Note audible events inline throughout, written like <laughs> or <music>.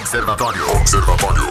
Observatório. Observatório.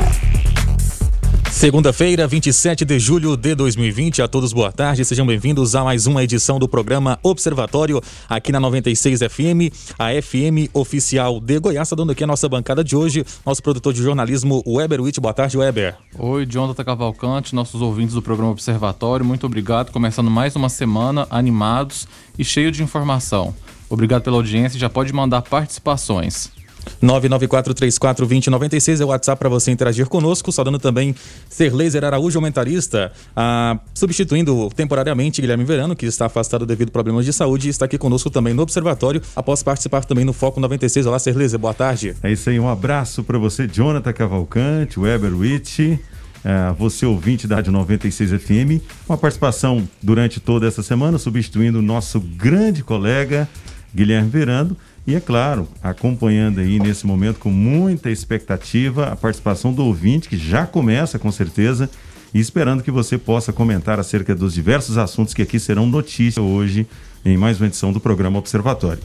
Segunda-feira, 27 de julho de 2020. A todos boa tarde, sejam bem-vindos a mais uma edição do programa Observatório aqui na 96 FM, a FM oficial de Goiás. Está dando aqui a nossa bancada de hoje, nosso produtor de jornalismo, Weber Witt. Boa tarde, Weber. Oi, Jonathan Cavalcante, nossos ouvintes do programa Observatório, muito obrigado. Começando mais uma semana animados e cheio de informação. Obrigado pela audiência e já pode mandar participações. 994342096 é o WhatsApp para você interagir conosco. Saudando também Ser Laser Araújo, comentarista, ah, substituindo temporariamente Guilherme Verano, que está afastado devido a problemas de saúde e está aqui conosco também no Observatório, após participar também no Foco 96. Olá, Ser Laser, boa tarde. É isso aí, um abraço para você, Jonathan Cavalcante, Weber Witt. É, você ouvinte da Rádio 96 FM, uma participação durante toda essa semana, substituindo o nosso grande colega Guilherme Verano. E é claro, acompanhando aí nesse momento com muita expectativa a participação do ouvinte, que já começa com certeza, e esperando que você possa comentar acerca dos diversos assuntos que aqui serão notícia hoje em mais uma edição do programa Observatório.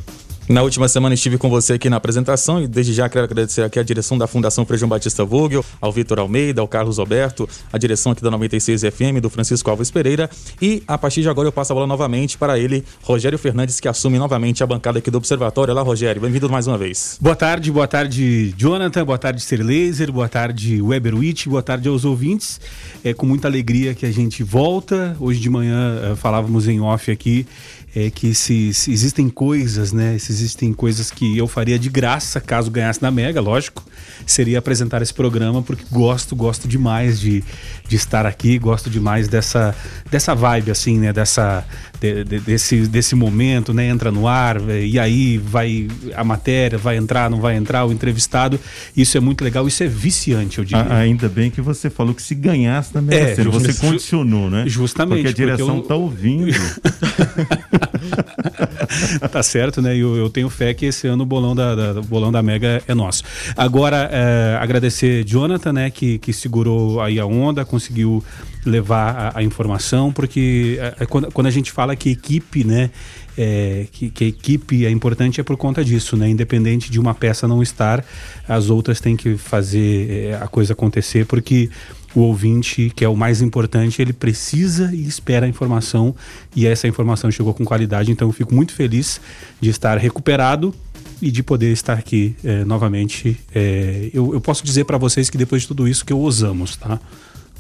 Na última semana estive com você aqui na apresentação e desde já quero agradecer aqui a direção da Fundação Frei João Batista Vogel, ao Vitor Almeida, ao Carlos Alberto, a direção aqui da 96 FM, do Francisco Alves Pereira e a partir de agora eu passo a bola novamente para ele, Rogério Fernandes, que assume novamente a bancada aqui do Observatório. Olá, Rogério, bem-vindo mais uma vez. Boa tarde, boa tarde, Jonathan, boa tarde, Ser Laser, boa tarde, Weber Witt, boa tarde aos ouvintes. É com muita alegria que a gente volta. Hoje de manhã uh, falávamos em off aqui é que se, se, existem coisas, né? Se existem coisas que eu faria de graça caso ganhasse na Mega, lógico, seria apresentar esse programa porque gosto, gosto demais de, de estar aqui, gosto demais dessa, dessa vibe, assim, né? Dessa, de, de, desse, desse momento, né? Entra no ar e aí vai a matéria, vai entrar, não vai entrar, o entrevistado. Isso é muito legal, isso é viciante, eu diria. ainda bem que você falou que se ganhasse na Mega é, você condicionou, né? Justamente. Porque a direção está eu... ouvindo. <laughs> <laughs> tá certo, né? Eu, eu tenho fé que esse ano o bolão da, da, bolão da Mega é nosso. Agora, é, agradecer Jonathan, né, que, que segurou aí a onda, conseguiu levar a, a informação, porque é, é quando, quando a gente fala que equipe, né, é, que, que, a equipe é importante é por conta disso, né? Independente de uma peça não estar, as outras têm que fazer é, a coisa acontecer, porque o ouvinte, que é o mais importante, ele precisa e espera a informação e essa informação chegou com qualidade. Então eu fico muito feliz de estar recuperado e de poder estar aqui é, novamente. É, eu, eu, posso dizer para vocês que depois de tudo isso que eu os amo, tá?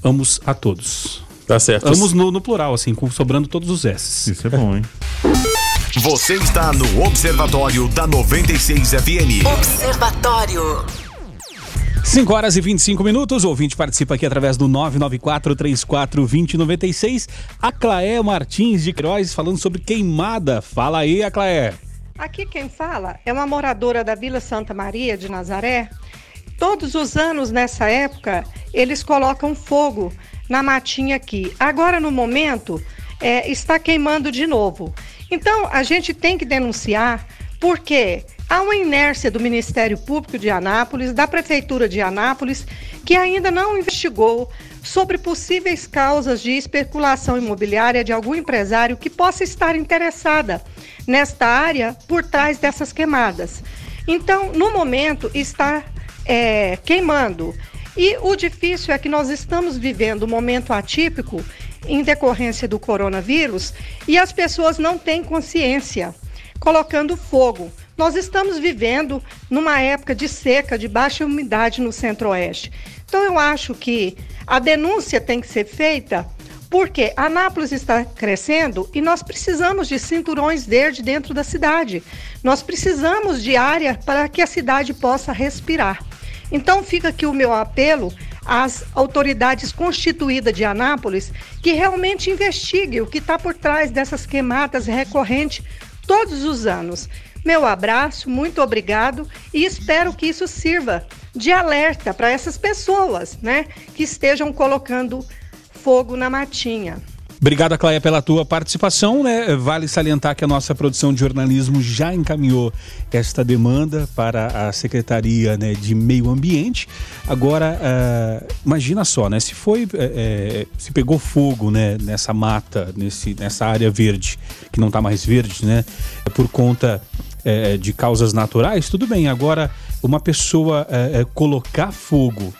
Amos a todos. Tá certo. Amos no, no plural, assim, com, sobrando todos os S. Isso é bom, hein? Você está no Observatório da 96 FM. Observatório. 5 horas e 25 minutos. O ouvinte participa aqui através do 994-34-2096. A Claé Martins de Queiroz falando sobre queimada. Fala aí, a Claé. Aqui quem fala é uma moradora da Vila Santa Maria de Nazaré. Todos os anos nessa época eles colocam fogo na matinha aqui. Agora no momento é, está queimando de novo. Então a gente tem que denunciar porque Há uma inércia do Ministério Público de Anápolis, da Prefeitura de Anápolis, que ainda não investigou sobre possíveis causas de especulação imobiliária de algum empresário que possa estar interessada nesta área por trás dessas queimadas. Então, no momento, está é, queimando. E o difícil é que nós estamos vivendo um momento atípico em decorrência do coronavírus e as pessoas não têm consciência, colocando fogo. Nós estamos vivendo numa época de seca, de baixa umidade no centro-oeste. Então, eu acho que a denúncia tem que ser feita porque Anápolis está crescendo e nós precisamos de cinturões verdes dentro da cidade. Nós precisamos de área para que a cidade possa respirar. Então, fica aqui o meu apelo às autoridades constituídas de Anápolis que realmente investiguem o que está por trás dessas queimadas recorrentes todos os anos. Meu abraço, muito obrigado e espero que isso sirva de alerta para essas pessoas, né, que estejam colocando fogo na matinha. Obrigado, Claia, pela tua participação. Né? Vale salientar que a nossa produção de jornalismo já encaminhou esta demanda para a Secretaria né, de Meio Ambiente. Agora, uh, imagina só, né? Se foi, é, se pegou fogo né, nessa mata, nesse, nessa área verde, que não está mais verde, né? Por conta é, de causas naturais, tudo bem. Agora, uma pessoa é, colocar fogo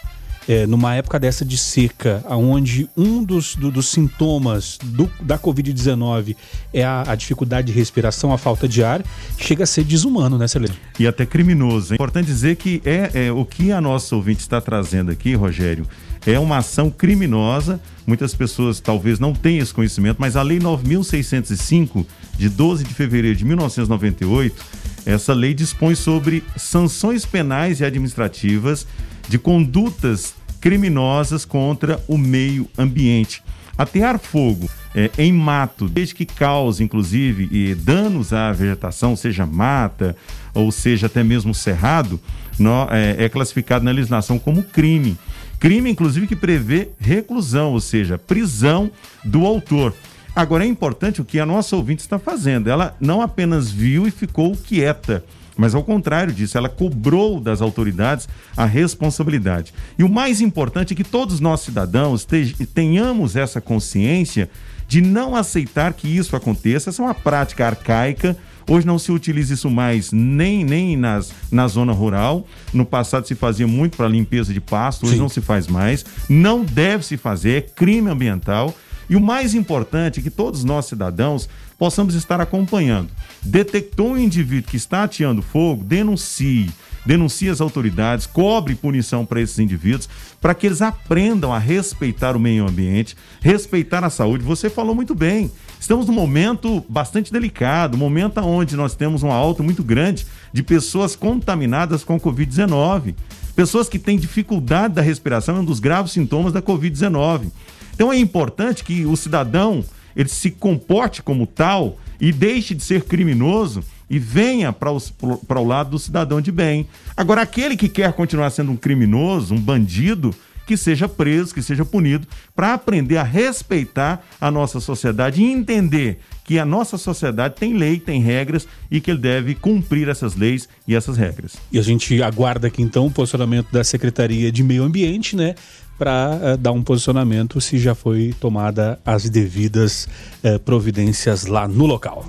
é, numa época dessa de seca, onde um dos, do, dos sintomas do, da Covid-19 é a, a, dificuldade de respiração, a falta de ar, chega a ser desumano, né, Celeste? E até criminoso. É importante dizer que é, é o que a nossa ouvinte está trazendo aqui, Rogério, é uma ação criminosa. Muitas pessoas talvez não tenham esse conhecimento, mas a Lei 9.605, de 12 de fevereiro de 1998, essa lei dispõe sobre sanções penais e administrativas de condutas criminosas contra o meio ambiente. Atear fogo é, em mato, desde que cause, inclusive, danos à vegetação, seja mata ou seja até mesmo cerrado, no, é, é classificado na legislação como crime. Crime, inclusive, que prevê reclusão, ou seja, prisão do autor. Agora é importante o que a nossa ouvinte está fazendo. Ela não apenas viu e ficou quieta mas ao contrário disso, ela cobrou das autoridades a responsabilidade. E o mais importante é que todos nós cidadãos tenhamos essa consciência de não aceitar que isso aconteça. Essa é uma prática arcaica. Hoje não se utiliza isso mais nem, nem nas, na zona rural. No passado se fazia muito para limpeza de pasto, hoje Sim. não se faz mais. Não deve se fazer, é crime ambiental. E o mais importante é que todos nós cidadãos possamos estar acompanhando. Detectou um indivíduo que está ateando fogo, denuncie. Denuncie as autoridades, cobre punição para esses indivíduos, para que eles aprendam a respeitar o meio ambiente, respeitar a saúde. Você falou muito bem. Estamos num momento bastante delicado, um momento onde nós temos uma alta muito grande de pessoas contaminadas com Covid-19. Pessoas que têm dificuldade da respiração é um dos graves sintomas da Covid-19. Então é importante que o cidadão ele se comporte como tal e deixe de ser criminoso e venha para o lado do cidadão de bem. Agora, aquele que quer continuar sendo um criminoso, um bandido, que seja preso, que seja punido, para aprender a respeitar a nossa sociedade e entender que a nossa sociedade tem lei, tem regras e que ele deve cumprir essas leis e essas regras. E a gente aguarda aqui então o posicionamento da Secretaria de Meio Ambiente, né? para uh, eh, dar um posicionamento se já foi tomada as devidas uh, providências lá no local.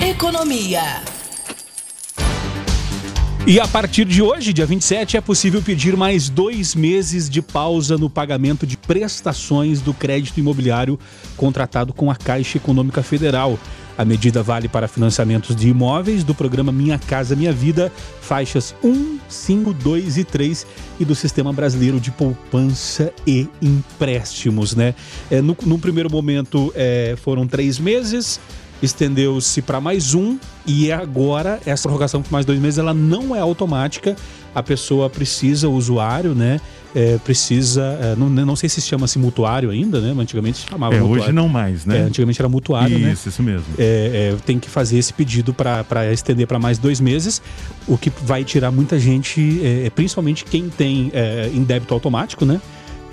Economia. E a partir de hoje, dia 27, é possível pedir mais dois meses de pausa no pagamento de prestações do crédito imobiliário contratado com a Caixa Econômica Federal. A medida vale para financiamentos de imóveis do programa Minha Casa Minha Vida, faixas 1, 5, 2 e 3 e do Sistema Brasileiro de Poupança e Empréstimos. Né? É, no, no primeiro momento é, foram três meses, estendeu-se para mais um e agora essa prorrogação por mais dois meses ela não é automática. A pessoa precisa, o usuário, né? é, precisa. É, não, não sei se chama-se mutuário ainda, né? Mas antigamente se chamava é, mutuário. Hoje não mais, né? É, antigamente era mutuário, isso, né? Isso, isso mesmo. É, é, tem que fazer esse pedido para estender para mais dois meses, o que vai tirar muita gente, é, principalmente quem tem em débito automático, né?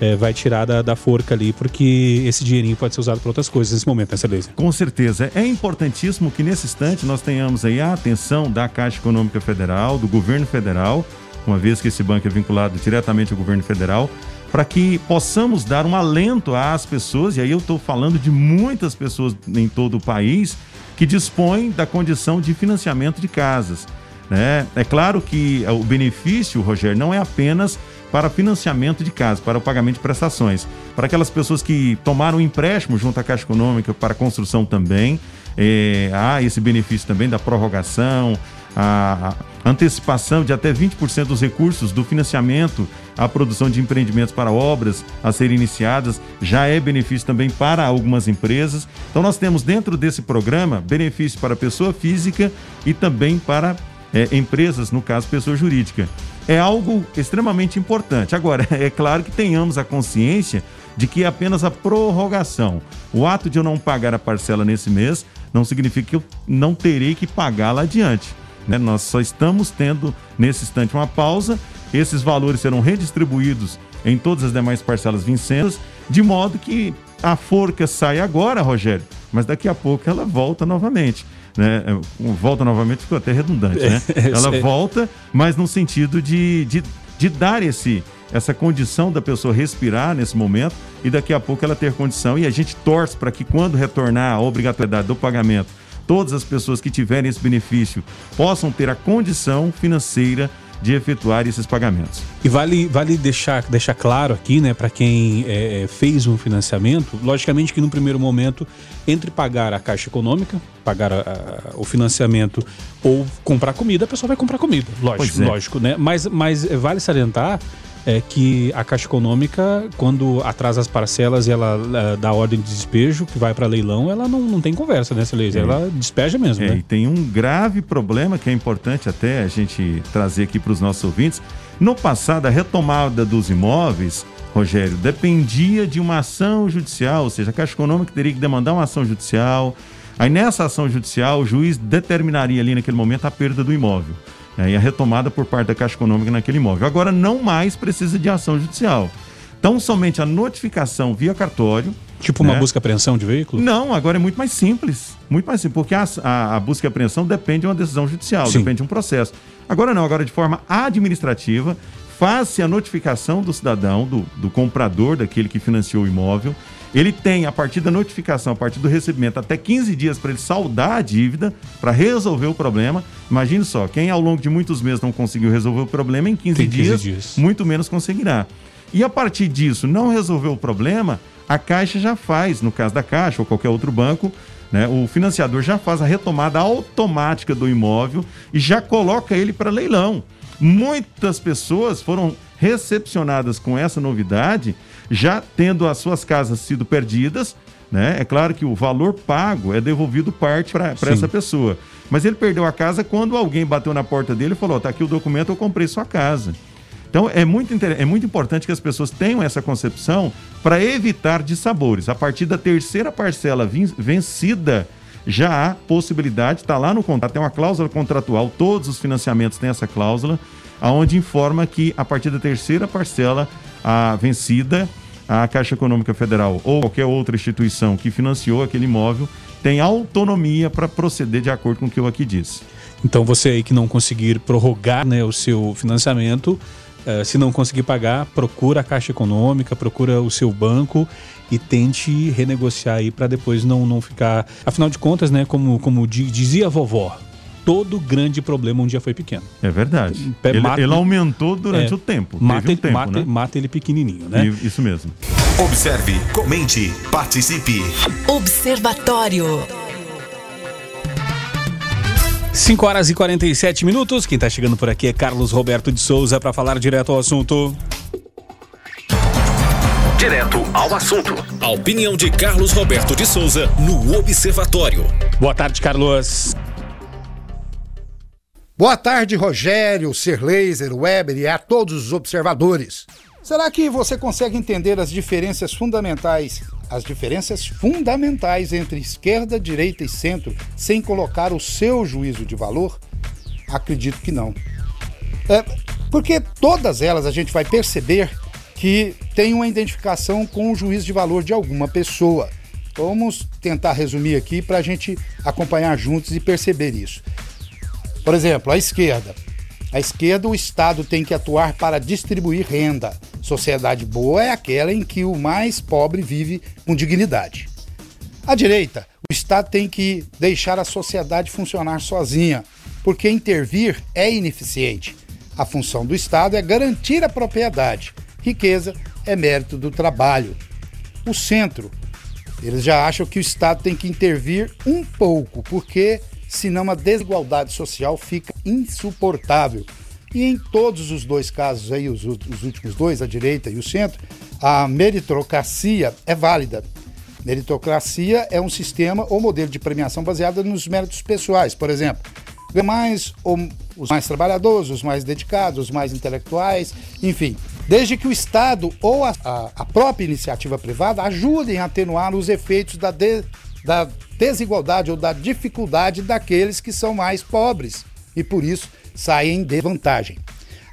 É, vai tirar da, da, forca ali, porque esse dinheirinho pode ser usado para outras coisas nesse momento, né, Celeste? Com certeza. É importantíssimo que nesse instante nós tenhamos aí a atenção da Caixa Econômica Federal, do governo federal, uma vez que esse banco é vinculado diretamente ao governo federal, para que possamos dar um alento às pessoas, e aí eu estou falando de muitas pessoas em todo o país que dispõem da condição de financiamento de casas. Né? É claro que o benefício, Rogério, não é apenas para financiamento de casas, para o pagamento de prestações. Para aquelas pessoas que tomaram empréstimo junto à Caixa Econômica para construção também, é, há esse benefício também da prorrogação, a, antecipação de até 20% dos recursos do financiamento à produção de empreendimentos para obras a serem iniciadas já é benefício também para algumas empresas. Então, nós temos dentro desse programa benefício para pessoa física e também para é, empresas, no caso, pessoa jurídica. É algo extremamente importante. Agora, <laughs> é claro que tenhamos a consciência de que é apenas a prorrogação. O ato de eu não pagar a parcela nesse mês não significa que eu não terei que pagar lá adiante. Né? Nós só estamos tendo nesse instante uma pausa, esses valores serão redistribuídos em todas as demais parcelas vincendas, de modo que a forca sai agora, Rogério, mas daqui a pouco ela volta novamente. Né? É, volta novamente, ficou até redundante, né? <laughs> Ela volta, mas no sentido de, de, de dar esse, essa condição da pessoa respirar nesse momento e daqui a pouco ela ter condição. E a gente torce para que quando retornar a obrigatoriedade do pagamento, todas as pessoas que tiverem esse benefício possam ter a condição financeira de efetuar esses pagamentos. E vale, vale deixar, deixar claro aqui, né, para quem é, é, fez um financiamento, logicamente que no primeiro momento, entre pagar a Caixa Econômica, pagar a, a, o financiamento ou comprar comida, a pessoa vai comprar comida, lógico, é. lógico, né? Mas, mas vale salientar é que a Caixa Econômica, quando atrasa as parcelas e ela, ela dá ordem de despejo, que vai para leilão, ela não, não tem conversa, né, Celeste? É. Ela despeja mesmo, é, né? E tem um grave problema que é importante até a gente trazer aqui para os nossos ouvintes. No passado, a retomada dos imóveis, Rogério, dependia de uma ação judicial, ou seja, a Caixa Econômica teria que demandar uma ação judicial. Aí nessa ação judicial, o juiz determinaria ali naquele momento a perda do imóvel né, e a retomada por parte da Caixa Econômica naquele imóvel. Agora não mais precisa de ação judicial. Então, somente a notificação via cartório. Tipo né? uma busca e apreensão de veículo? Não, agora é muito mais simples. Muito mais simples, porque a, a, a busca e apreensão depende de uma decisão judicial, Sim. depende de um processo. Agora não, agora de forma administrativa, faz-se a notificação do cidadão, do, do comprador, daquele que financiou o imóvel, ele tem, a partir da notificação, a partir do recebimento, até 15 dias para ele saldar a dívida, para resolver o problema. Imagine só, quem ao longo de muitos meses não conseguiu resolver o problema, em 15, 15 dias, dias, muito menos conseguirá. E a partir disso, não resolveu o problema, a Caixa já faz, no caso da Caixa ou qualquer outro banco, né, o financiador já faz a retomada automática do imóvel e já coloca ele para leilão. Muitas pessoas foram recepcionadas com essa novidade já tendo as suas casas sido perdidas, né? É claro que o valor pago é devolvido parte para essa pessoa. Mas ele perdeu a casa quando alguém bateu na porta dele e falou: tá aqui o documento, eu comprei sua casa. Então é muito, é muito importante que as pessoas tenham essa concepção para evitar dissabores. A partir da terceira parcela vencida, já há possibilidade, está lá no contrato, tem uma cláusula contratual, todos os financiamentos têm essa cláusula, aonde informa que a partir da terceira parcela a vencida, a Caixa Econômica Federal ou qualquer outra instituição que financiou aquele imóvel tem autonomia para proceder de acordo com o que eu aqui disse. Então você aí que não conseguir prorrogar né, o seu financiamento, uh, se não conseguir pagar, procura a Caixa Econômica, procura o seu banco e tente renegociar aí para depois não, não ficar. Afinal de contas, né, como, como dizia a vovó, todo grande problema um dia foi pequeno. É verdade. Ele, mata, ele aumentou durante é, o tempo. Mata, um tempo, mata, né? mata ele pequenininho, né? E, isso mesmo. Observe, comente, participe. Observatório. 5 horas e 47 minutos. Quem está chegando por aqui é Carlos Roberto de Souza para falar direto ao assunto. Direto ao assunto. A opinião de Carlos Roberto de Souza no Observatório. Boa tarde, Carlos. Boa tarde, Rogério, Ser Laser, Weber e a todos os observadores. Será que você consegue entender as diferenças fundamentais, as diferenças fundamentais entre esquerda, direita e centro, sem colocar o seu juízo de valor? Acredito que não. É, porque todas elas a gente vai perceber que tem uma identificação com o juízo de valor de alguma pessoa. Vamos tentar resumir aqui para a gente acompanhar juntos e perceber isso. Por exemplo, a esquerda. A esquerda, o Estado tem que atuar para distribuir renda. Sociedade boa é aquela em que o mais pobre vive com dignidade. A direita, o Estado tem que deixar a sociedade funcionar sozinha, porque intervir é ineficiente. A função do Estado é garantir a propriedade. Riqueza é mérito do trabalho. O centro, eles já acham que o Estado tem que intervir um pouco, porque senão a desigualdade social fica insuportável. E em todos os dois casos aí, os, os últimos dois, a direita e o centro, a meritocracia é válida. Meritocracia é um sistema ou modelo de premiação baseado nos méritos pessoais. Por exemplo, mais os mais trabalhadores, os mais dedicados, os mais intelectuais, enfim. Desde que o Estado ou a, a, a própria iniciativa privada ajudem a atenuar os efeitos da de, da desigualdade ou da dificuldade daqueles que são mais pobres e por isso saem em desvantagem.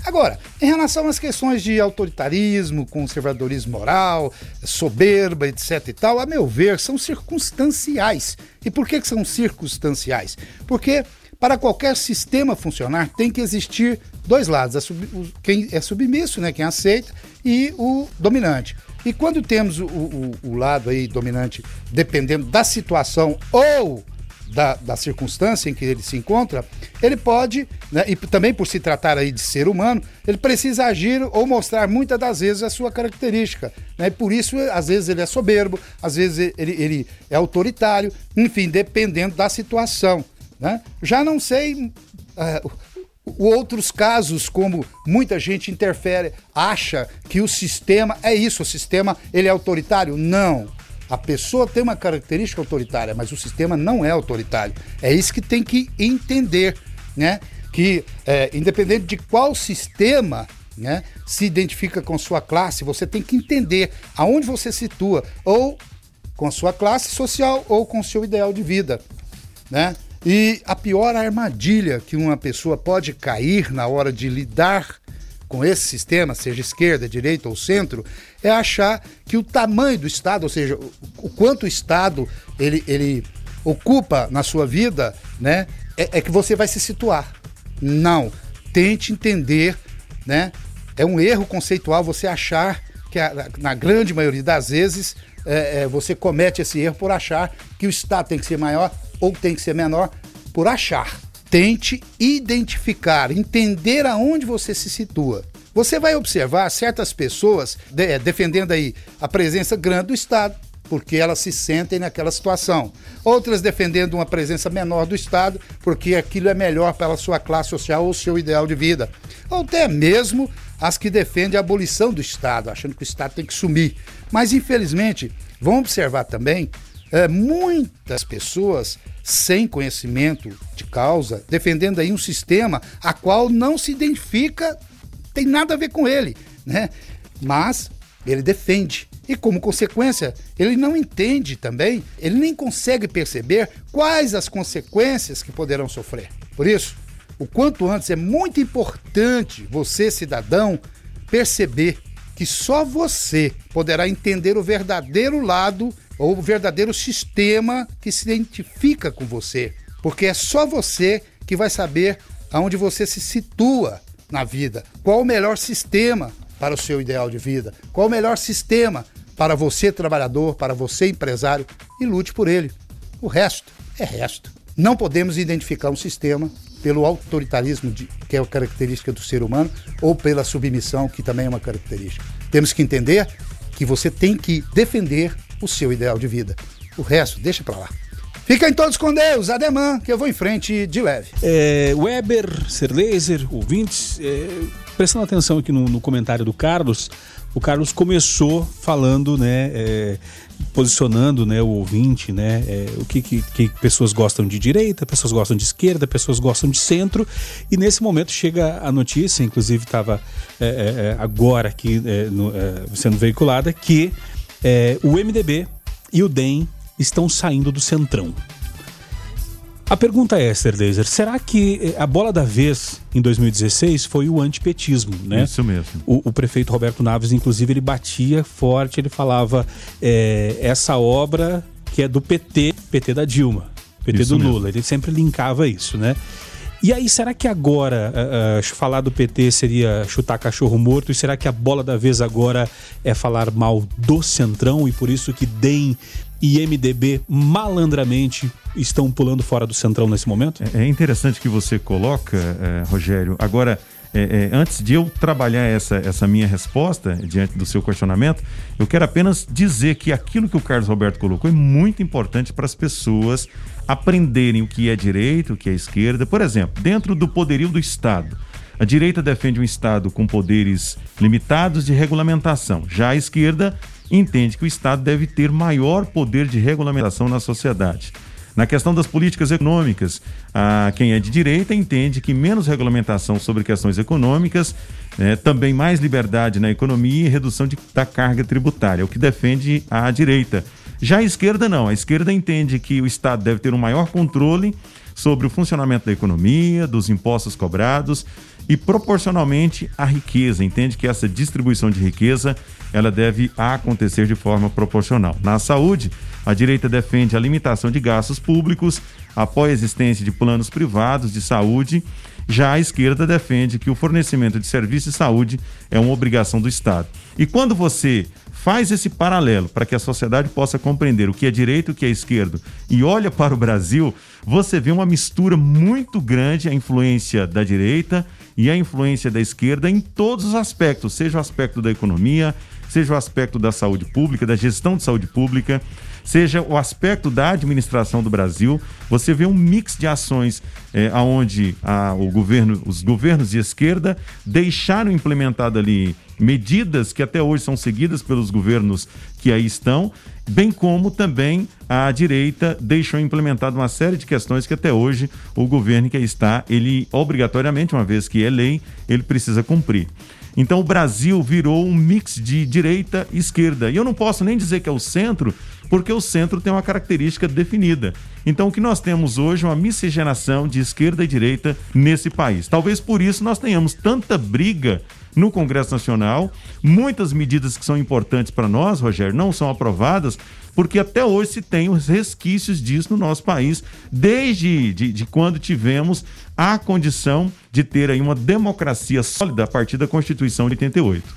Agora, em relação às questões de autoritarismo, conservadorismo moral, soberba, etc e tal, a meu ver, são circunstanciais. E por que, que são circunstanciais? Porque para qualquer sistema funcionar, tem que existir dois lados: sub, o, quem é submisso, né, quem aceita, e o dominante. E quando temos o, o, o lado aí dominante, dependendo da situação ou da, da, circunstância em que ele se encontra, ele pode, né, e também por se tratar aí de ser humano, ele precisa agir ou mostrar muitas das vezes a sua característica. Né, por isso, às vezes, ele é soberbo, às vezes ele, ele é autoritário, enfim, dependendo da situação. Né? Já não sei uh, outros casos, como muita gente interfere, acha que o sistema é isso, o sistema ele é autoritário. Não. A pessoa tem uma característica autoritária, mas o sistema não é autoritário. É isso que tem que entender, né? Que é, independente de qual sistema né, se identifica com sua classe, você tem que entender aonde você situa, ou com sua classe social ou com seu ideal de vida, né? E a pior armadilha que uma pessoa pode cair na hora de lidar com esse sistema, seja esquerda, direita ou centro, é achar que o tamanho do Estado, ou seja, o, quanto o Estado ele, ele ocupa na sua vida, né, é, é que você vai se situar. Não. Tente entender, né? É um erro conceitual você achar que, a, na grande maioria das vezes, é, é, você comete esse erro por achar que o Estado tem que ser maior ou tem que ser menor por achar. Tente identificar, entender aonde você se situa. Você vai observar certas pessoas de, é, defendendo aí a presença grande do Estado, porque elas se sentem naquela situação. Outras defendendo uma presença menor do Estado, porque aquilo é melhor pela sua classe social ou seu ideal de vida. Ou até mesmo as que defendem a abolição do Estado, achando que o Estado tem que sumir. Mas, infelizmente, vão observar também é, muitas pessoas sem conhecimento de causa, defendendo aí um sistema a qual não se identifica, tem nada a ver com ele, né? Mas ele defende. E como consequência, ele não entende também, ele nem consegue perceber quais as consequências que poderão sofrer. Por isso, o quanto antes é muito importante você, cidadão, perceber que só você poderá entender o verdadeiro lado ou o verdadeiro sistema que se identifica com você, porque é só você que vai saber aonde você se situa na vida, qual o melhor sistema para o seu ideal de vida, qual o melhor sistema para você trabalhador, para você empresário e lute por ele. O resto é resto. Não podemos identificar um sistema pelo autoritarismo, de, que é a característica do ser humano, ou pela submissão, que também é uma característica. Temos que entender que você tem que defender o seu ideal de vida. O resto, deixa para lá. Fiquem todos com Deus, ademã, que eu vou em frente de leve. É, Weber, Ser Laser, ouvintes, é, prestando atenção aqui no, no comentário do Carlos, o Carlos começou falando, né, é, posicionando, né, o ouvinte, né, é, o que, que, que, pessoas gostam de direita, pessoas gostam de esquerda, pessoas gostam de centro, e nesse momento chega a notícia, inclusive estava é, é, é, agora aqui no, sendo veiculada, que o MDB e o DEM estão saindo do centrão. A pergunta é, Esther Laser, será que eh, a bola da vez em 2016 foi o antipetismo, né? Isso mesmo. O, o prefeito Roberto Naves, inclusive, ele batia forte, ele falava é, essa obra que é do PT, PT da Dilma, PT isso do mesmo. Lula, ele sempre linkava isso, né? E aí, será que agora uh, uh, falar do PT seria chutar cachorro morto? E será que a bola da vez agora é falar mal do Centrão e por isso que DEM e MDB malandramente estão pulando fora do Centrão nesse momento? É, é interessante que você coloca, é, Rogério. Agora, é, é, antes de eu trabalhar essa, essa minha resposta diante do seu questionamento, eu quero apenas dizer que aquilo que o Carlos Roberto colocou é muito importante para as pessoas aprenderem o que é direita, o que é esquerda. Por exemplo, dentro do poderio do Estado. A direita defende um Estado com poderes limitados de regulamentação. Já a esquerda entende que o Estado deve ter maior poder de regulamentação na sociedade. Na questão das políticas econômicas, a, quem é de direita entende que menos regulamentação sobre questões econômicas, é, também mais liberdade na economia e redução de, da carga tributária, o que defende a direita. Já a esquerda não, a esquerda entende que o Estado deve ter um maior controle sobre o funcionamento da economia, dos impostos cobrados e proporcionalmente à riqueza. Entende que essa distribuição de riqueza ela deve acontecer de forma proporcional. Na saúde, a direita defende a limitação de gastos públicos, apoia a existência de planos privados de saúde. Já a esquerda defende que o fornecimento de serviços de saúde é uma obrigação do Estado. E quando você faz esse paralelo para que a sociedade possa compreender o que é direito e o que é esquerdo e olha para o Brasil, você vê uma mistura muito grande a influência da direita e a influência da esquerda em todos os aspectos, seja o aspecto da economia, seja o aspecto da saúde pública, da gestão de saúde pública, seja o aspecto da administração do Brasil. Você vê um mix de ações é, onde a, o governo, os governos de esquerda deixaram implementado ali medidas que até hoje são seguidas pelos governos que aí estão, bem como também a direita deixou implementada uma série de questões que até hoje o governo que aí está, ele obrigatoriamente, uma vez que é lei, ele precisa cumprir. Então o Brasil virou um mix de direita e esquerda. E eu não posso nem dizer que é o centro, porque o centro tem uma característica definida. Então o que nós temos hoje é uma miscigenação de esquerda e direita nesse país. Talvez por isso nós tenhamos tanta briga no Congresso Nacional. Muitas medidas que são importantes para nós, Rogério, não são aprovadas porque até hoje se tem os resquícios disso no nosso país, desde de, de quando tivemos a condição de ter aí uma democracia sólida a partir da Constituição de 88.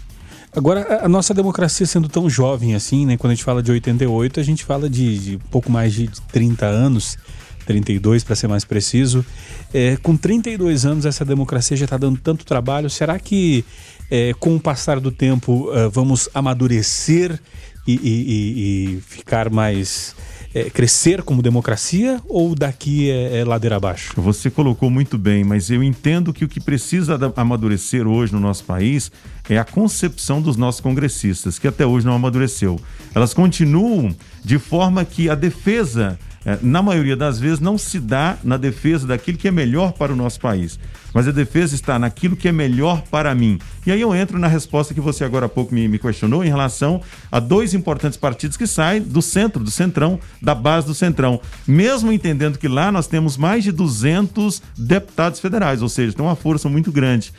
Agora, a nossa democracia sendo tão jovem assim, né? Quando a gente fala de 88, a gente fala de, de pouco mais de 30 anos, 32 para ser mais preciso. É, com 32 anos, essa democracia já está dando tanto trabalho. Será que é, com o passar do tempo uh, vamos amadurecer e, e, e ficar mais. É, crescer como democracia ou daqui é, é, ladeira abaixo? Você colocou muito bem, mas eu entendo que o que precisa amadurecer hoje no nosso país é a concepção dos nossos congressistas, que até hoje não amadureceu. Elas continuam de forma que a defesa na maioria das vezes, não se dá na defesa daquilo que é melhor para o nosso país, mas a defesa está naquilo que é melhor para mim. E aí eu entro na resposta que você agora há pouco me, me questionou em relação a dois importantes partidos que saem do centro, do centrão, da base do centrão, mesmo entendendo que lá nós temos mais de 200 deputados federais, ou seja, tem uma força muito grande.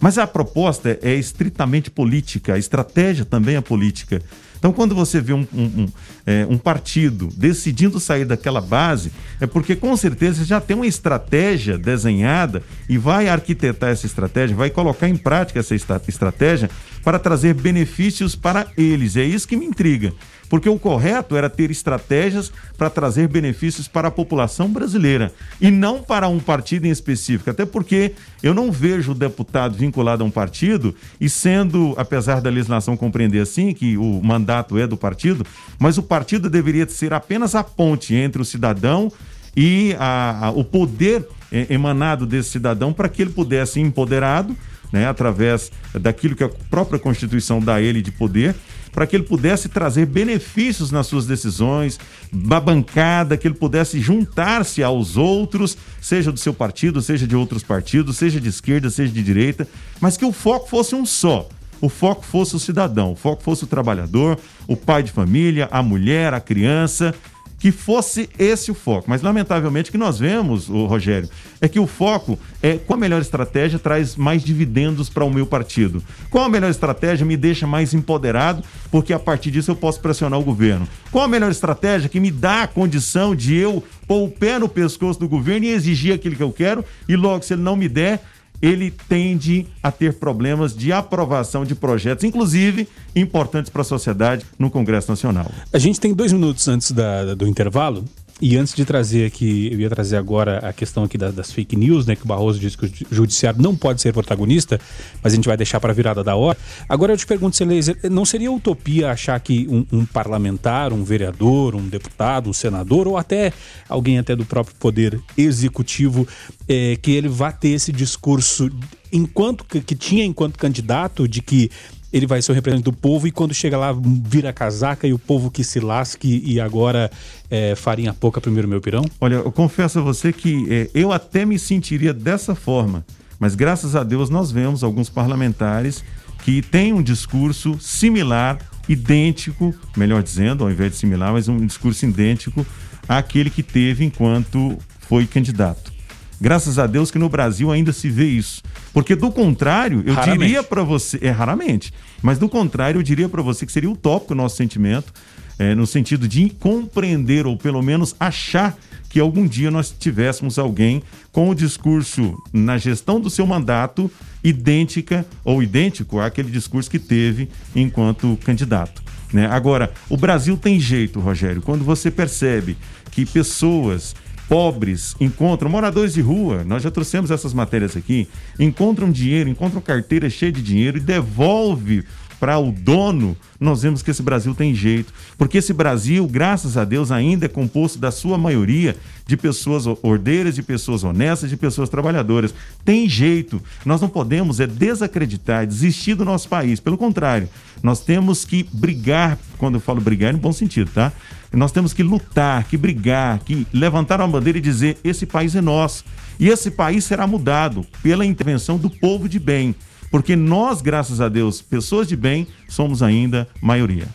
Mas a proposta é estritamente política, a estratégia também é política. Então, quando você vê um, um, um, é, um, partido decidindo sair daquela base, é porque com certeza já tem uma estratégia desenhada e vai arquitetar essa estratégia, vai colocar em prática essa estratégia para trazer benefícios para eles. É isso que me intriga porque o correto era ter estratégias para trazer benefícios para a população brasileira e não para um partido em específico. Até porque eu não vejo o deputado vinculado a um partido e sendo, apesar da legislação compreender assim, que o mandato é do partido, mas o partido deveria ser apenas a ponte entre o cidadão e a, a, o poder é, emanado desse cidadão para que ele pudesse, empoderado, né, através daquilo que a própria Constituição dá a ele de poder, para que ele pudesse trazer benefícios nas suas decisões, da bancada, que ele pudesse juntar-se aos outros, seja do seu partido, seja de outros partidos, seja de esquerda, seja de direita, mas que o foco fosse um só. O foco fosse o cidadão, o foco fosse o trabalhador, o pai de família, a mulher, a criança, que fosse esse o foco. Mas, lamentavelmente, o que nós vemos, o Rogério, é que o foco é qual a melhor estratégia traz mais dividendos para o meu partido. Qual a melhor estratégia me deixa mais empoderado, porque a partir disso eu posso pressionar o governo. Qual a melhor estratégia que me dá a condição de eu pôr o pé no pescoço do governo e exigir aquilo que eu quero, e logo, se ele não me der, ele tende a ter problemas de aprovação de projetos, inclusive importantes para a sociedade no Congresso Nacional. A gente tem dois minutos antes da, do intervalo. E antes de trazer aqui, eu ia trazer agora a questão aqui das, das fake news, né? Que o Barroso disse que o judiciário não pode ser protagonista, mas a gente vai deixar para a virada da hora. Agora eu te pergunto, Celeza, não seria utopia achar que um, um, parlamentar, um vereador, um deputado, um senador, ou até alguém até do próprio poder executivo, é, que ele vá ter esse discurso enquanto que, que tinha enquanto candidato de que ele vai ser o representante do povo e quando chega lá vira casaca e o povo que se lasque e agora é, farinha pouca primeiro meu pirão? Olha, eu confesso a você que é, eu até me sentiria dessa forma, mas graças a Deus nós vemos alguns parlamentares que têm um discurso similar, idêntico, melhor dizendo, ao invés de similar, mas um discurso idêntico àquele que teve enquanto foi candidato. Graças a Deus que no Brasil ainda se vê isso. Porque do contrário, eu Raramente. diria para você, é raramente, mas do contrário, eu diria para você que seria utópico o nosso sentimento, é, no sentido de compreender ou pelo menos achar que algum dia nós tivéssemos alguém com o discurso na gestão do seu mandato idêntica ou idêntico àquele discurso que teve enquanto candidato. Né? Agora, o Brasil tem jeito, Rogério, quando você percebe que pessoas pobres encontram, moradores de rua, nós já trouxemos essas matérias aqui, encontram dinheiro, encontram carteira cheia de dinheiro e devolve para o dono, nós vemos que esse Brasil tem jeito. Porque esse Brasil, graças a Deus, ainda é composto da sua maioria de pessoas ordeiras, de pessoas honestas, de pessoas trabalhadoras. Tem jeito. Nós não podemos é desacreditar, desistir do nosso país. Pelo contrário, nós temos que brigar, quando eu falo brigar, é no bom sentido, tá? Nós temos que lutar, que brigar, que levantar uma bandeira e dizer: esse país é nosso. E esse país será mudado pela intervenção do povo de bem. Porque nós, graças a Deus, pessoas de bem, somos ainda maioria.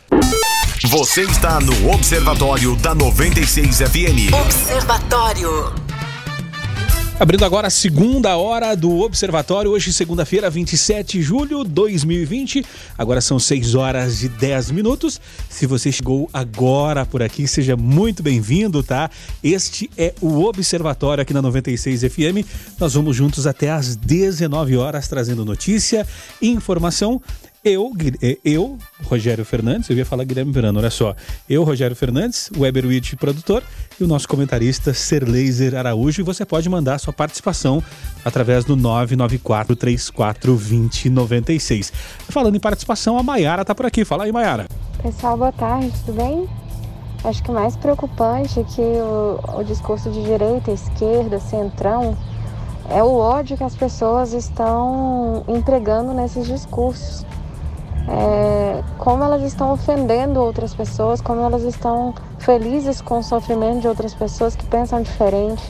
Você está no Observatório da 96 FM. Observatório. Abrindo agora a segunda hora do Observatório, hoje segunda-feira, 27 de julho de 2020. Agora são 6 horas e 10 minutos. Se você chegou agora por aqui, seja muito bem-vindo, tá? Este é o Observatório aqui na 96 FM. Nós vamos juntos até às 19 horas trazendo notícia informação eu, eh, eu, Rogério Fernandes, eu ia falar Guilherme Verano, olha só. Eu, Rogério Fernandes, Weber Witt, produtor, e o nosso comentarista Serleiser Araújo. E você pode mandar sua participação através do 994-34-2096. Falando em participação, a Maiara tá por aqui. Fala aí, Maiara. Pessoal, boa tarde, tudo bem? Acho que o mais preocupante é que o, o discurso de direita, esquerda, centrão, é o ódio que as pessoas estão empregando nesses discursos. É, como elas estão ofendendo outras pessoas, como elas estão felizes com o sofrimento de outras pessoas que pensam diferente.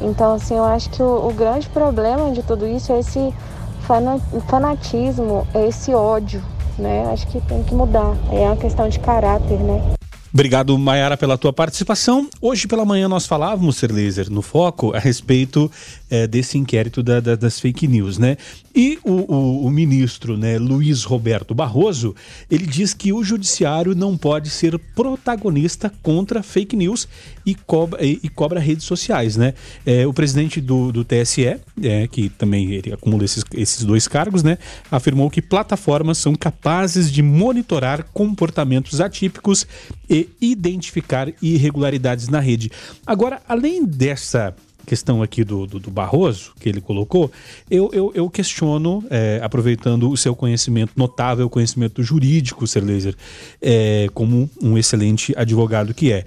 Então, assim, eu acho que o, o grande problema de tudo isso é esse fana- fanatismo, é esse ódio, né? Acho que tem que mudar. É uma questão de caráter, né? Obrigado, Mayara, pela tua participação. Hoje pela manhã nós falávamos, Ser Laser, no Foco, a respeito eh, desse inquérito da- da- das fake news, né? E o, o- o ministro, né, Luiz Roberto Barroso, ele diz que o judiciário não pode ser protagonista contra fake news e cobra, e, e cobra redes sociais, né? Eh, o presidente do, do TSE, eh, que também ele acumula esses, esses dois cargos, né, afirmou que plataformas são capazes de monitorar comportamentos atípicos e identificar irregularidades na rede. Agora, além dessa questão aqui do, do, do Barroso, que ele colocou, eu, eu, eu questiono, é, aproveitando o seu conhecimento, notável conhecimento jurídico, Sr. Laser, é, como um excelente advogado que é.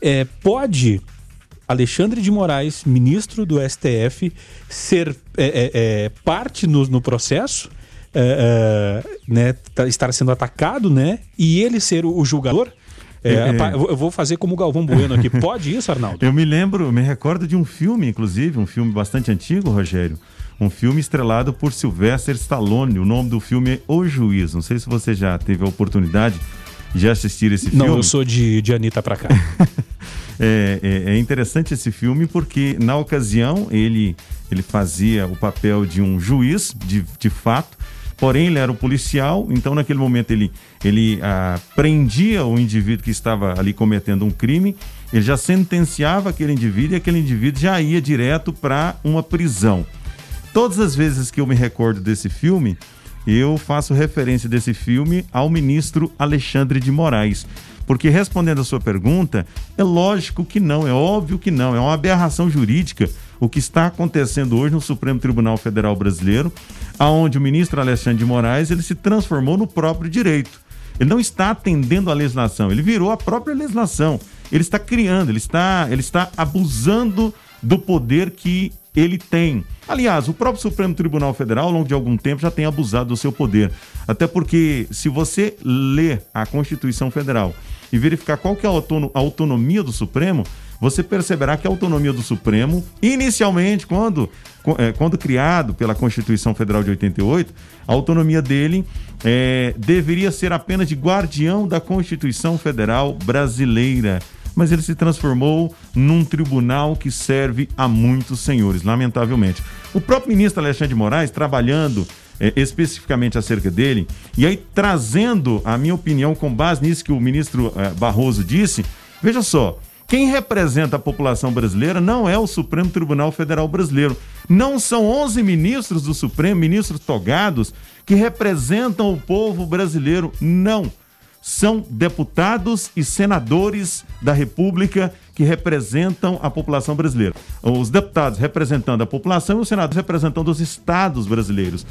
É, pode Alexandre de Moraes, ministro do STF, ser é, é, é, parte no, no processo, né, tá- estar sendo atacado, né, e ele ser o, o julgador? É, É. eu vou fazer como o Galvão Bueno aqui. Pode isso, Arnaldo? Eu me lembro, me recordo de um filme, inclusive, um filme bastante antigo, Rogério. Um filme estrelado por Sylvester Stallone. O nome do filme é O Juiz. Não sei se você já teve a oportunidade de assistir esse filme. Não, eu sou de, de Anitta pra cá. <laughs> É, é- é interessante esse filme porque, na ocasião, ele, ele fazia o papel de um juiz, de, de fato, porém ele era um policial, então naquele momento ele, ele ah, prendia o indivíduo que estava ali cometendo um crime, ele já sentenciava aquele indivíduo e aquele indivíduo já ia direto para uma prisão. Todas as vezes que eu me recordo desse filme, eu faço referência desse filme ao ministro Alexandre de Moraes. Porque respondendo a sua pergunta, é lógico que não, é óbvio que não, é uma aberração jurídica o que está acontecendo hoje no Supremo Tribunal Federal Brasileiro, aonde o ministro Alexandre de Moraes ele se transformou no próprio direito. Ele não está atendendo à legislação, ele virou a própria legislação. Ele está criando, ele está, ele está abusando do poder que ele tem. Aliás, o próprio Supremo Tribunal Federal, ao longo de algum tempo, já tem abusado do seu poder. Até porque, se você ler a Constituição Federal e verificar qual que é a autono- a autonomia do Supremo, você perceberá que a autonomia do Supremo, inicialmente, quando, eh, quando criado pela Constituição Federal de 88, a autonomia dele eh, deveria ser apenas de guardião da Constituição Federal brasileira mas ele se transformou num tribunal que serve a muitos senhores, lamentavelmente. O próprio ministro Alexandre de Moraes, trabalhando é, especificamente acerca dele, e aí trazendo a minha opinião com base nisso que o ministro é, Barroso disse, veja só, quem representa a população brasileira não é o Supremo Tribunal Federal Brasileiro. Não são 11 ministros do Supremo, ministros togados, que representam o povo brasileiro. Não. São deputados e senadores da República que representam a população brasileira. Os deputados representando a população e os senadores representando os estados brasileiros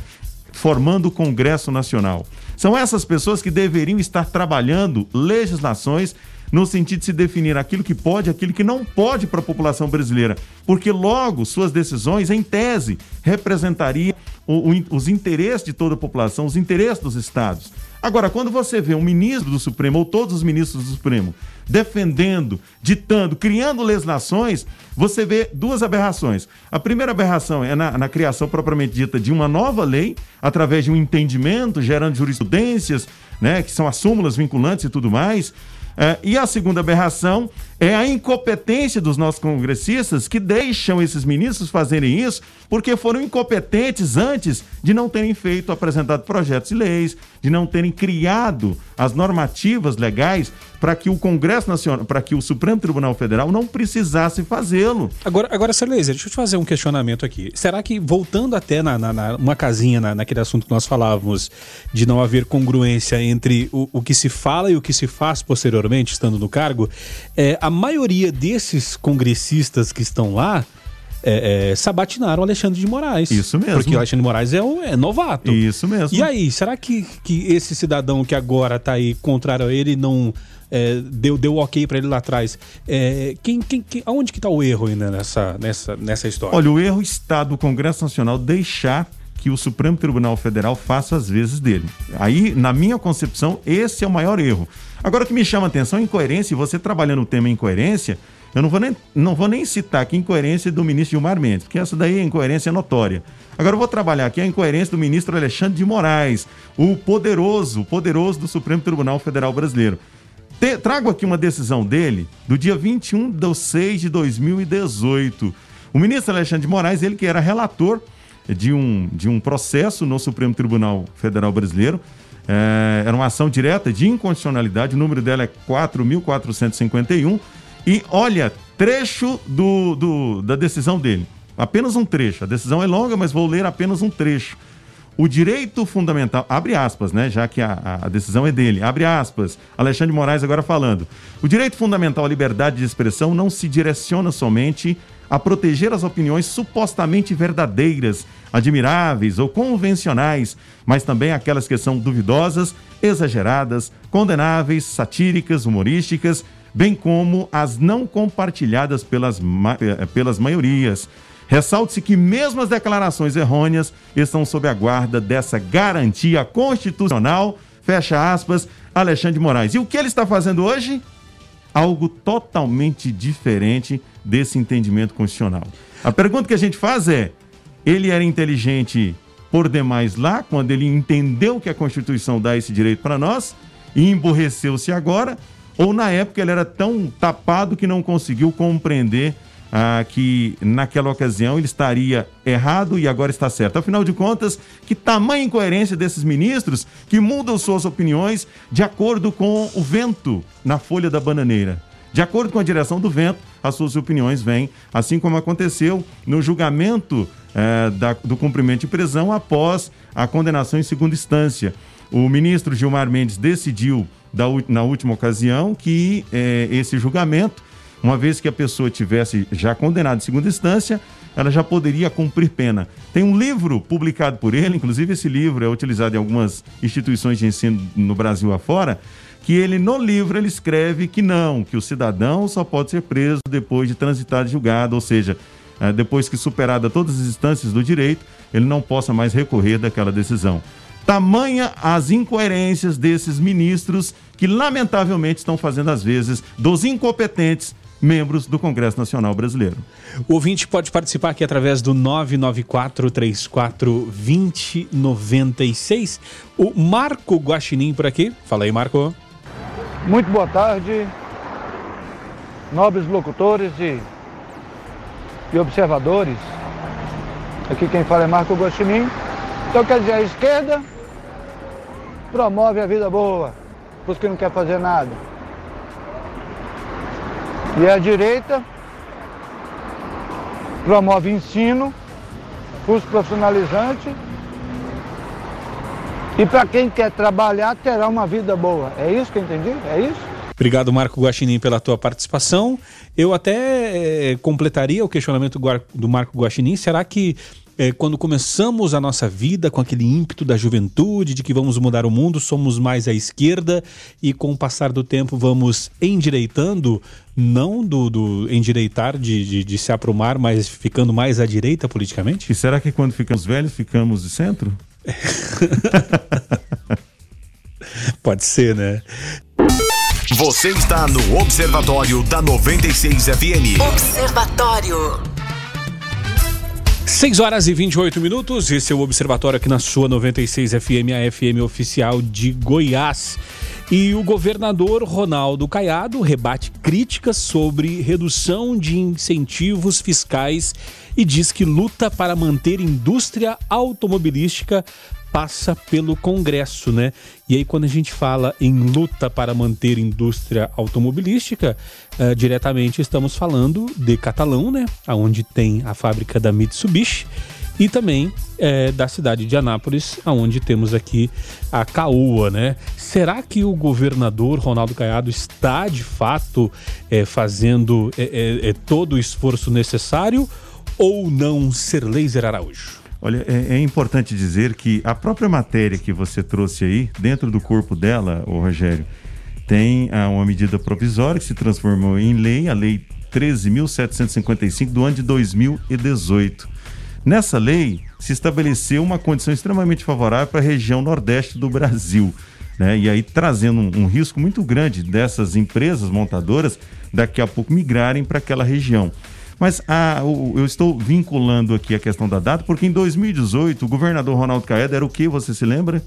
formando o Congresso Nacional. São essas pessoas que deveriam estar trabalhando legislações no sentido de se definir aquilo que pode, aquilo que não pode para a população brasileira, porque logo suas decisões, em tese, representariam os interesses de toda a população, os interesses dos estados. Agora, quando você vê um ministro do Supremo, ou todos os ministros do Supremo, defendendo, ditando, criando legislações, você vê duas aberrações. A primeira aberração é na, na, criação propriamente dita de uma nova lei, através de um entendimento, gerando jurisprudências, né, que são as súmulas vinculantes e tudo mais. É, e a segunda aberração é a incompetência dos nossos congressistas que deixam esses ministros fazerem isso porque foram incompetentes antes de não terem feito, apresentado projetos de leis, de não terem criado as normativas legais para que o Congresso Nacional, para que o Supremo Tribunal Federal não precisasse fazê-lo. Agora, agora Celeste, deixa eu te fazer um questionamento aqui. Será que, voltando até na, na, na uma casinha na, naquele assunto que nós falávamos, de não haver congruência entre o, o que se fala e o que se faz posteriormente, estando no cargo, é, a maioria desses congressistas que estão lá é, é, sabatinaram Alexandre de Moraes. Isso mesmo. Porque o Alexandre de Moraes é, é novato. Isso mesmo. E aí, será que, que esse cidadão que agora está aí contrário a ele não é, deu, deu ok para ele lá atrás? É, quem, quem, quem, aonde que está o erro ainda nessa, nessa, nessa história? Olha, o erro está do Congresso Nacional deixar que o Supremo Tribunal Federal faça as vezes dele. Aí, na minha concepção, esse é o maior erro. Agora, o que me chama a atenção é incoerência, e você trabalhando o tema incoerência, eu não vou nem, não vou nem citar aqui incoerência do ministro Gilmar Mendes, porque essa daí é incoerência notória. Agora eu vou trabalhar aqui a incoerência do ministro Alexandre de Moraes, o poderoso, o poderoso do Supremo Tribunal Federal Brasileiro. Te, trago aqui uma decisão dele do dia 21 de 6 de 2018. O ministro Alexandre de Moraes, ele que era relator de um, de um processo no Supremo Tribunal Federal Brasileiro, é, era uma ação direta de inconstitucionalidade, o número dela é 4.451. E olha, trecho do, do, da decisão dele. Apenas um trecho. A decisão é longa, mas vou ler apenas um trecho. O direito fundamental, abre aspas, né? Já que a, a, decisão é dele, abre aspas. Alexandre Moraes agora falando. O direito fundamental à liberdade de expressão não se direciona somente a proteger as opiniões supostamente verdadeiras, admiráveis ou convencionais, mas também aquelas que são duvidosas, exageradas, condenáveis, satíricas, humorísticas, bem como as não compartilhadas pelas, eh, pelas maiorias. Ressalte-se que mesmo as declarações errôneas estão sob a guarda dessa garantia constitucional, fecha aspas, Alexandre de Moraes. E o que ele está fazendo hoje? Algo totalmente diferente desse entendimento constitucional. A pergunta que a gente faz é: ele era inteligente por demais lá, quando ele entendeu que a Constituição dá esse direito para nós, e emborreceu-se agora, ou na época ele era tão tapado que não conseguiu compreender ah, que naquela ocasião ele estaria errado e agora está certo. Afinal de contas, que tamanha incoerência desses ministros que mudam suas opiniões de acordo com o vento na folha da bananeira. De acordo com a direção do vento, as suas opiniões vêm, assim como aconteceu no julgamento eh, da, do cumprimento de prisão após a condenação em segunda instância. O ministro Gilmar Mendes decidiu, da, na última ocasião, que eh, esse julgamento uma vez que a pessoa tivesse já condenado em segunda instância, ela já poderia cumprir pena. Tem um livro publicado por ele, inclusive esse livro é utilizado em algumas instituições de ensino no Brasil afora, que ele no livro ele escreve que não, que o cidadão só pode ser preso depois de transitar julgado, ou seja, eh, depois que superada todas as instâncias do direito, ele não possa mais recorrer daquela decisão. Tamanha as incoerências desses ministros que lamentavelmente estão fazendo às vezes dos incompetentes membros do Congresso Nacional Brasileiro. O ouvinte pode participar aqui através do 994-34-2096. O Marco Guaxinim por aqui. Fala aí, Marco. Muito boa tarde, nobres locutores e, e observadores Aqui quem fala é Marco Gostinin. Então quer dizer, a esquerda promove a vida boa para os que não querem fazer nada. E a direita promove ensino, curso profissionalizante e para quem quer trabalhar terá uma vida boa. É isso que eu entendi? É isso? Obrigado, Marco Guaxinim, pela tua participação. Eu até é, completaria o questionamento do Marco Guaxinim. Será que é, quando começamos a nossa vida com aquele ímpeto da juventude, de que vamos mudar o mundo, somos mais à esquerda e com o passar do tempo vamos endireitando, não do, do endireitar de, de, de se aprumar, mas ficando mais à direita politicamente? E será que quando ficamos velhos ficamos de centro? <laughs> Pode ser, né? Você está no Observatório da 96 FM. Observatório. 6 horas e 28 minutos. Esse é o Observatório aqui na sua 96 FM, a FM oficial de Goiás. E o governador Ronaldo Caiado rebate críticas sobre redução de incentivos fiscais e diz que luta para manter indústria automobilística passa pelo Congresso, né? E aí quando a gente fala em luta para manter indústria automobilística, uh, diretamente estamos falando de Catalão, né? Aonde tem a fábrica da Mitsubishi e também é, da cidade de Anápolis, aonde temos aqui a Caoa, né? Será que o governador Ronaldo Caiado está de fato é, fazendo é todo o esforço necessário ou não ser laser Araújo? Olha, é, é, importante dizer que a própria matéria que você trouxe aí, dentro do corpo dela, o Rogério, tem ah, uma medida provisória que se transformou em lei, a Lei 13.755 do ano de 2018. Nessa lei, se estabeleceu uma condição extremamente favorável para a região nordeste do Brasil. Né? E aí trazendo um, um risco muito grande dessas empresas montadoras daqui a pouco migrarem para aquela região. Mas ah, eu estou vinculando aqui a questão da data, porque em 2018 o governador Ronaldo Caeda era o que, você se lembra?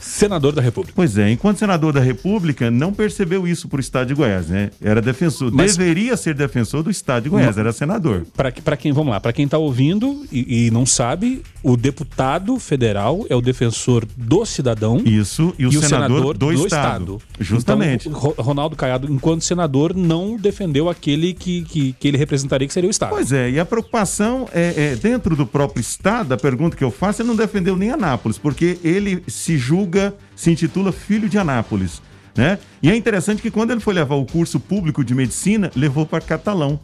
Senador da República. Pois é, enquanto senador da República, não percebeu isso para o Estado de Goiás, né? Era defensor, Mas, deveria ser defensor do Estado de Goiás, não, era senador. Para quem, vamos lá, para quem está ouvindo e, e, não sabe, o deputado federal é o defensor do cidadão. Isso, e o, e senador, o senador, do, do Estado. Estado. Justamente. Então, Ronaldo Caiado, enquanto senador, não defendeu aquele que, que, que, ele representaria, que seria o Estado. Pois é, e a preocupação é, é dentro do próprio Estado, a pergunta que eu faço, ele não defendeu nem Anápolis, porque ele se julga se intitula Filho de Anápolis. Né? E é interessante que quando ele foi levar o curso público de medicina, levou para Catalão.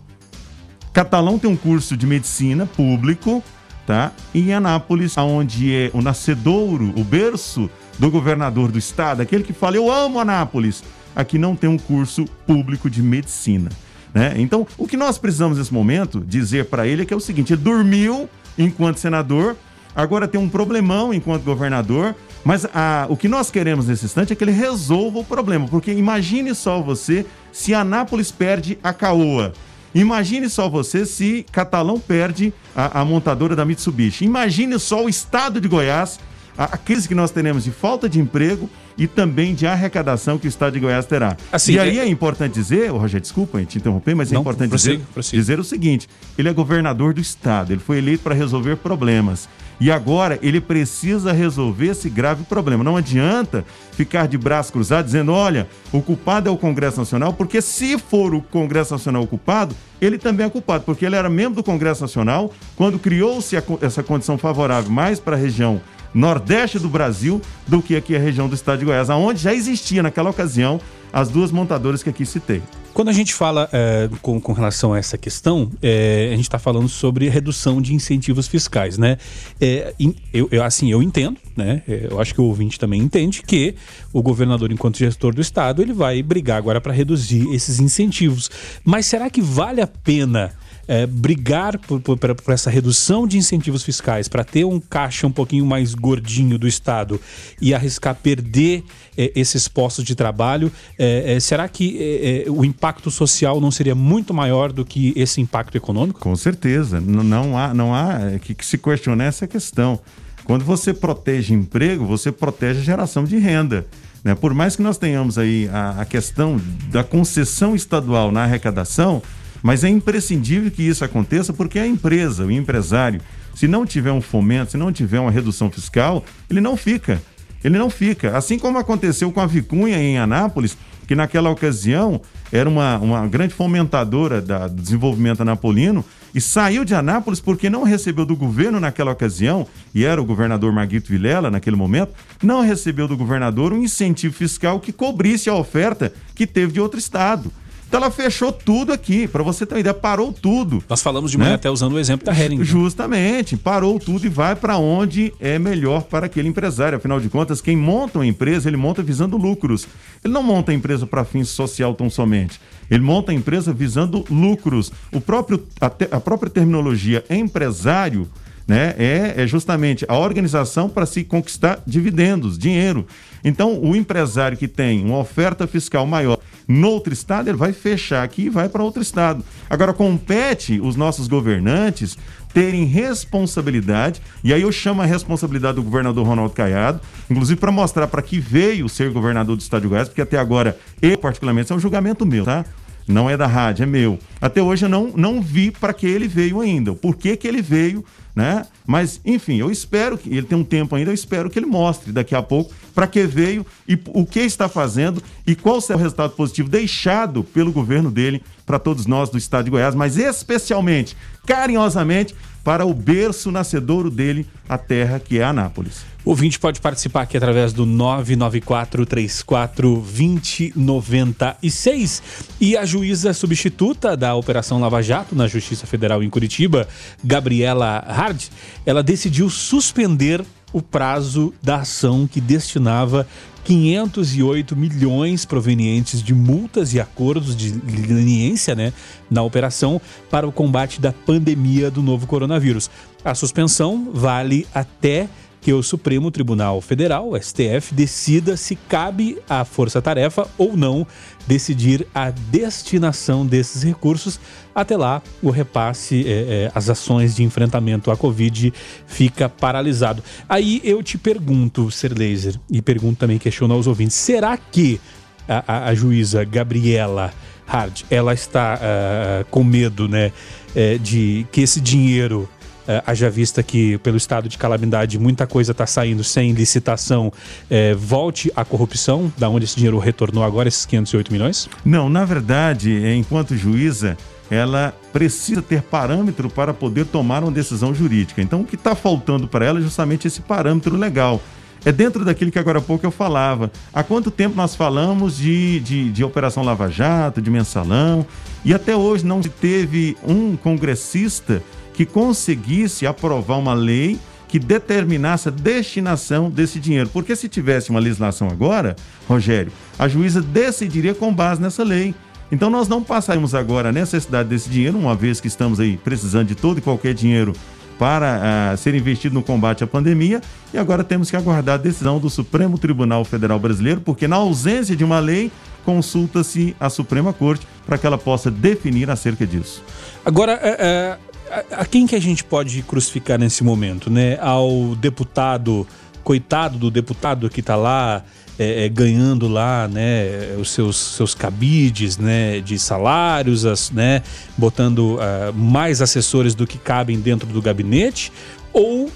Catalão tem um curso de medicina público, tá? Em Anápolis, onde é o nascedouro, o berço do governador do estado, aquele que fala: "Eu amo Anápolis". Aqui não tem um curso público de medicina, né? Então, o que nós precisamos nesse momento dizer para ele é que é o seguinte: ele dormiu enquanto senador, agora tem um problemão enquanto governador, mas a, o que nós queremos nesse instante é que ele resolva o problema, porque imagine só você se Anápolis perde a Caoa. Imagine só você se Catalão perde a, a montadora da Mitsubishi. Imagine só o estado de Goiás, a, a, crise que nós teremos de falta de emprego e também de arrecadação que o estado de Goiás terá. Assim, e aí é... é importante dizer, oh, Rogério, desculpa a te interromper, mas é Não, importante prossiga, dizer, prossiga. dizer o seguinte: ele é governador do estado, ele foi eleito para resolver problemas. E agora ele precisa resolver esse grave problema. Não adianta ficar de braços cruzados dizendo: olha, o culpado é o Congresso Nacional, porque se for o Congresso Nacional o culpado, ele também é culpado, porque ele era membro do Congresso Nacional quando criou-se essa condição favorável mais para a região nordeste do Brasil do que aqui a região do estado de Goiás, onde já existia naquela ocasião as duas montadoras que aqui citei. Quando a gente fala é, com, com, relação a essa questão, é, a gente está falando sobre redução de incentivos fiscais, né? É, eu, eu, assim, eu entendo, né? É, eu acho que o ouvinte também entende que o governador, enquanto gestor do estado, ele vai brigar agora para reduzir esses incentivos. Mas será que vale a pena é, brigar por, por, por, essa redução de incentivos fiscais para ter um caixa um pouquinho mais gordinho do Estado e arriscar perder é, esses postos de trabalho, é, é será que é, é, o impacto social não seria muito maior do que esse impacto econômico? Com certeza. Não há, não há que, que se questionar essa questão. Quando você protege emprego, você protege a geração de renda. Né? Por mais que nós tenhamos aí a, a questão da concessão estadual na arrecadação, mas é imprescindível que isso aconteça porque a empresa, o empresário se não tiver um fomento, se não tiver uma redução fiscal, ele não fica. Ele não fica. Assim como aconteceu com a Vicunha em Anápolis, que naquela ocasião era uma, uma grande fomentadora da, do desenvolvimento anapolino e saiu de Anápolis porque não recebeu do governo naquela ocasião, e era o governador Marguito Vilela naquele momento, não recebeu do governador um incentivo fiscal que cobrisse a oferta que teve de outro estado. Então ela fechou tudo aqui, para você ter uma ideia, parou tudo. Nós falamos de manhã né? até usando o exemplo da Hering. Justamente, parou tudo e vai para onde é melhor para aquele empresário. Afinal de contas, quem monta uma empresa, ele monta visando lucros. Ele não monta a empresa para fins social tão somente. Ele monta a empresa visando lucros. O próprio, a, te, a própria terminologia empresário né, é, é justamente a organização para se conquistar dividendos, dinheiro. Então, o empresário que tem uma oferta fiscal maior no outro estado, ele vai fechar aqui e vai para outro estado. Agora, compete os nossos governantes terem responsabilidade, e aí eu chamo a responsabilidade do governador Ronaldo Caiado, inclusive para mostrar para que veio ser governador do estado de Goiás, porque até agora, eu particularmente, isso é um julgamento meu, tá? Não é da rádio, é meu. Até hoje eu não, não vi para que ele veio ainda. Por que, que ele veio, né? Mas, enfim, eu espero que ele tem um tempo ainda, eu espero que ele mostre daqui a pouco para que veio e o que está fazendo e qual será o resultado positivo deixado pelo governo dele para todos nós do estado de Goiás, mas especialmente, carinhosamente, para o berço nascedouro dele, a terra que é Anápolis. O ouvinte pode participar aqui através do 994-34-2096. E a juíza substituta da Operação Lava Jato na Justiça Federal em Curitiba, Gabriela Hard, ela decidiu suspender o prazo da ação que destinava 508 milhões provenientes de multas e acordos de leniência né, na operação para o combate da pandemia do novo coronavírus. A suspensão vale até que o Supremo Tribunal Federal, STF, decida se cabe à força-tarefa ou não decidir a destinação desses recursos. Até lá, o repasse, é, é, as ações de enfrentamento à Covid fica paralisado. Aí eu te pergunto, Ser Laser, e pergunto também, questiono aos ouvintes, será que a, a, a juíza Gabriela Hard, ela está uh, com medo, né, uh, de que esse dinheiro é, haja vista que pelo estado de calamidade muita coisa está saindo sem licitação, é, volte à corrupção, da onde esse dinheiro retornou agora, esses 508 milhões? Não, na verdade, enquanto juíza, ela precisa ter parâmetro para poder tomar uma decisão jurídica. Então, o que está faltando para ela é justamente esse parâmetro legal. É dentro daquilo que agora há pouco eu falava. Há quanto tempo nós falamos de, de, de Operação Lava Jato, de mensalão, e até hoje não se teve um congressista que conseguisse aprovar uma lei que determinasse a destinação desse dinheiro. Porque se tivesse uma legislação agora, Rogério, a juíza decidiria com base nessa lei. Então nós não passaremos agora a necessidade desse dinheiro, uma vez que estamos aí precisando de todo e qualquer dinheiro para uh, ser investido no combate à pandemia, e agora temos que aguardar a decisão do Supremo Tribunal Federal Brasileiro, porque na ausência de uma lei, consulta-se a Suprema Corte para que ela possa definir acerca disso. Agora, é, é a, quem que a gente pode crucificar nesse momento, né? Ao deputado, coitado do deputado que está lá é, é, ganhando lá, né, os seus, seus cabides, né, de salários, as, né, botando uh, mais assessores do que cabem dentro do gabinete, ou uh,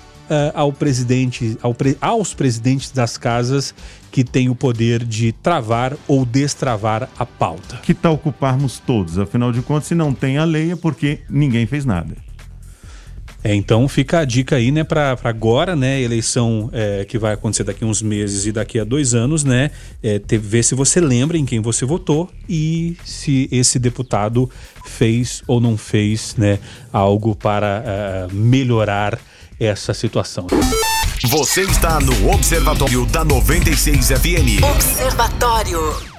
ao presidente, ao pre, aos presidentes das casas que têm o poder de travar ou destravar a pauta. Que tal ocuparmos todos? Afinal de contas, se não tem a lei é porque ninguém fez nada. É, então fica a dica aí, né, para agora, né, eleição é, que vai acontecer daqui a uns meses e daqui a dois anos, né, é, ter, ver se você lembra em quem você votou e se esse deputado fez ou não fez, né, algo para uh, melhorar essa situação. Você está no Observatório da 96 FM. Observatório.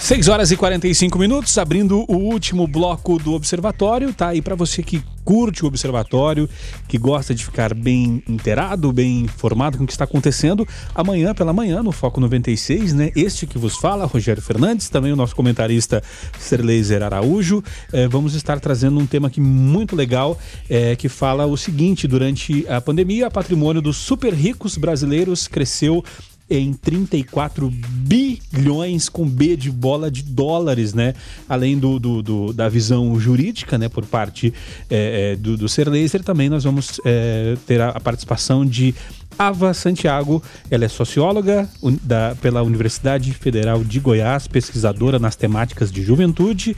6 horas e 45 minutos, abrindo o último bloco do Observatório. Tá aí para você que curte o Observatório, que gosta de ficar bem inteirado, bem informado com o que está acontecendo. Amanhã pela manhã, no Foco 96, né? Este que vos fala, Rogério Fernandes, também o nosso comentarista Serleiser Araújo. É, vamos estar trazendo um tema aqui muito legal, é, que fala o seguinte: durante a pandemia, o patrimônio dos super ricos brasileiros cresceu em 34 bilhões com B de bola de dólares, né? Além do, do, do da visão jurídica, né, por parte é, do, do Ser Laser, também nós vamos é, ter a, a participação de Ava Santiago, ela é socióloga da, pela Universidade Federal de Goiás, pesquisadora nas temáticas de juventude,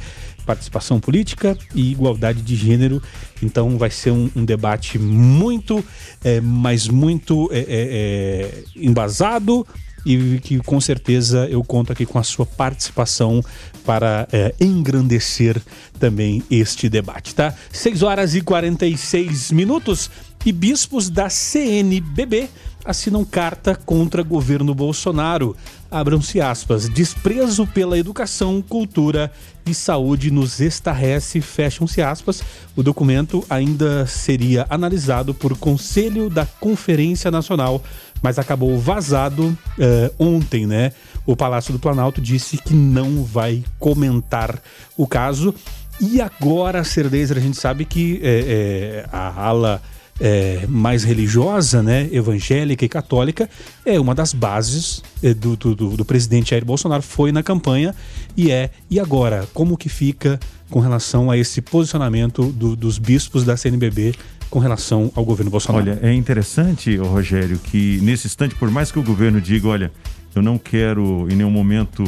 participação política e igualdade de gênero. Então vai ser um, um debate muito, é, mas muito é, é, é embasado e que com certeza eu conto aqui com a sua participação para é, engrandecer também este debate, tá? 6 horas e 46 minutos e bispos da CNBB assinam carta contra governo Bolsonaro. Abram-se aspas. Desprezo pela educação, cultura e saúde nos estarrece, fecham-se aspas. O documento ainda seria analisado por Conselho da Conferência Nacional, mas acabou vazado uh, ontem, né? O Palácio do Planalto disse que não vai comentar o caso. E agora, Cerdezer, a gente sabe que é, é, a ala é, mais religiosa, né, evangélica e católica, é uma das bases é, do, do, do, presidente Jair Bolsonaro, foi na campanha e é. E agora, como que fica com relação a esse posicionamento do, dos bispos da CNBB com relação ao governo Bolsonaro? Olha, é interessante, Rogério, que nesse instante, por mais que o governo diga, olha, eu não quero em nenhum momento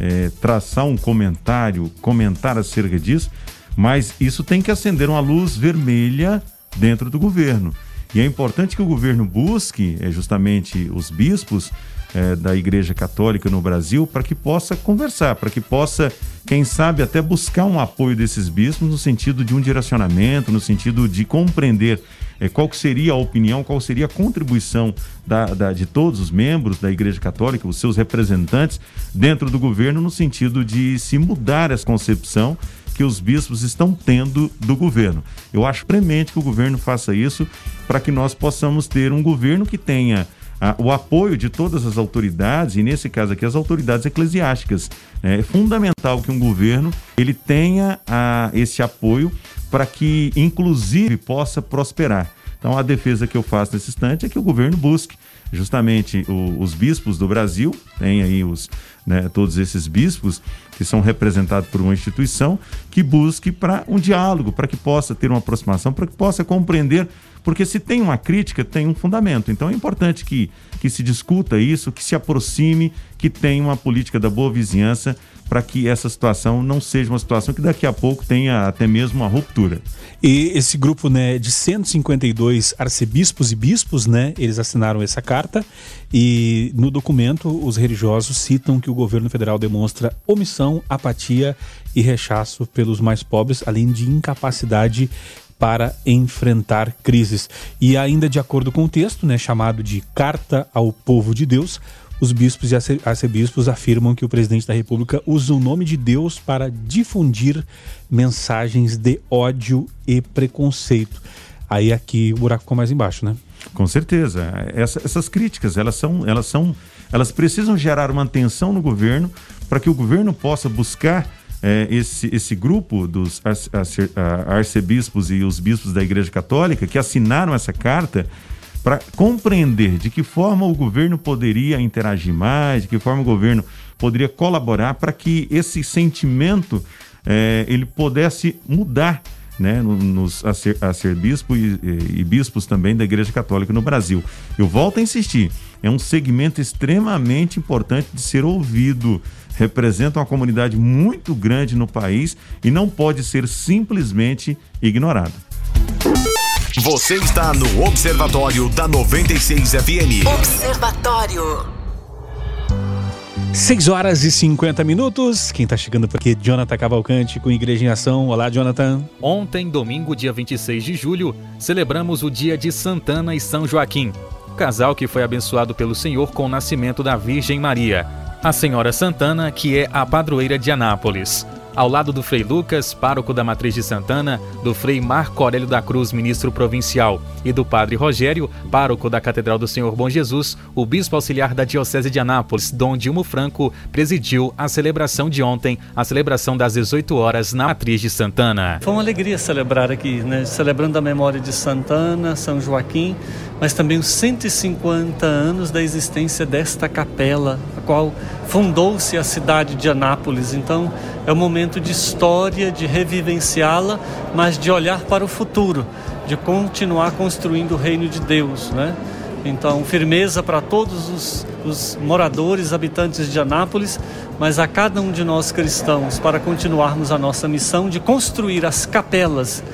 é, traçar um comentário, comentar acerca disso, mas isso tem que acender uma luz vermelha dentro do governo. E é importante que o governo busque é, justamente os bispos é, da Igreja Católica no Brasil para que possa conversar, para que possa, quem sabe, até buscar um apoio desses bispos no sentido de um direcionamento, no sentido de compreender é, qual seria a opinião, qual seria a contribuição da, da, de todos os membros da Igreja Católica, os seus representantes dentro do governo, no sentido de se mudar essa concepção que os bispos estão tendo do governo. Eu acho premente que o governo faça isso para que nós possamos ter um governo que tenha ah, o apoio de todas as autoridades, e nesse caso aqui as autoridades eclesiásticas. É, fundamental que um governo ele tenha ah, esse apoio para que, inclusive, possa prosperar. Então, a defesa que eu faço nesse instante é que o governo busque justamente o, os bispos do Brasil, tem aí os, né, todos esses bispos que são representados por uma instituição que busque para um diálogo, para que possa ter uma aproximação, para que possa compreender, porque se tem uma crítica, tem um fundamento. Então é importante que, que se discuta isso, que se aproxime, que tenha uma política da boa vizinhança para que essa situação não seja uma situação que daqui a pouco tenha até mesmo uma ruptura. E esse grupo né, de 152 arcebispos e bispos, né, eles assinaram essa carta e no documento os religiosos citam que o governo federal demonstra omissão, apatia e rechaço pelos mais pobres, além de incapacidade para enfrentar crises. E ainda de acordo com o texto, né, chamado de Carta ao Povo de Deus, os bispos e arcebispos afirmam que o presidente da República usa o nome de Deus para difundir mensagens de ódio e preconceito. Aí aqui o buraco ficou mais embaixo, né? Com certeza. Essa, essas críticas, elas são, elas são, elas precisam gerar uma tensão no governo para que o governo possa buscar é, esse, esse grupo dos arcebispos e os bispos da Igreja Católica que assinaram essa carta para compreender de que forma o governo poderia interagir mais, de que forma o governo poderia colaborar para que esse sentimento é, ele pudesse mudar né, nos, a, ser, a ser bispo e, e, bispos também da Igreja Católica no Brasil. Eu volto a insistir, é um segmento extremamente importante de ser ouvido. Representa uma comunidade muito grande no país e não pode ser simplesmente ignorado. Você está no Observatório da 96 FM. Observatório. 6 horas e 50 minutos. Quem está chegando por aqui, Jonathan Cavalcante com Igreja em Ação. Olá, Jonathan. Ontem, domingo, dia 26 de julho, celebramos o dia de Santana e São Joaquim. O casal que foi abençoado pelo Senhor com o nascimento da Virgem Maria. A Senhora Santana, que é a padroeira de Anápolis. Ao lado do Frei Lucas, pároco da Matriz de Santana, do Frei Marco Aurélio da Cruz, ministro provincial, e do Padre Rogério, pároco da Catedral do Senhor Bom Jesus, o bispo auxiliar da Diocese de Anápolis, Dom Dilmo Franco, presidiu a celebração de ontem, a celebração das 18 horas na Matriz de Santana. Foi uma alegria celebrar aqui, né? celebrando a memória de Santana, São Joaquim, mas também os 150 anos da existência desta capela, a qual fundou-se a cidade de Anápolis. Então, é um momento de história, de revivenciá-la, mas de olhar para o futuro, de continuar construindo o reino de Deus, né? Então, firmeza para todos os, os, moradores, habitantes de Anápolis, mas a cada um de nós cristãos, para continuarmos a nossa missão de construir as capelas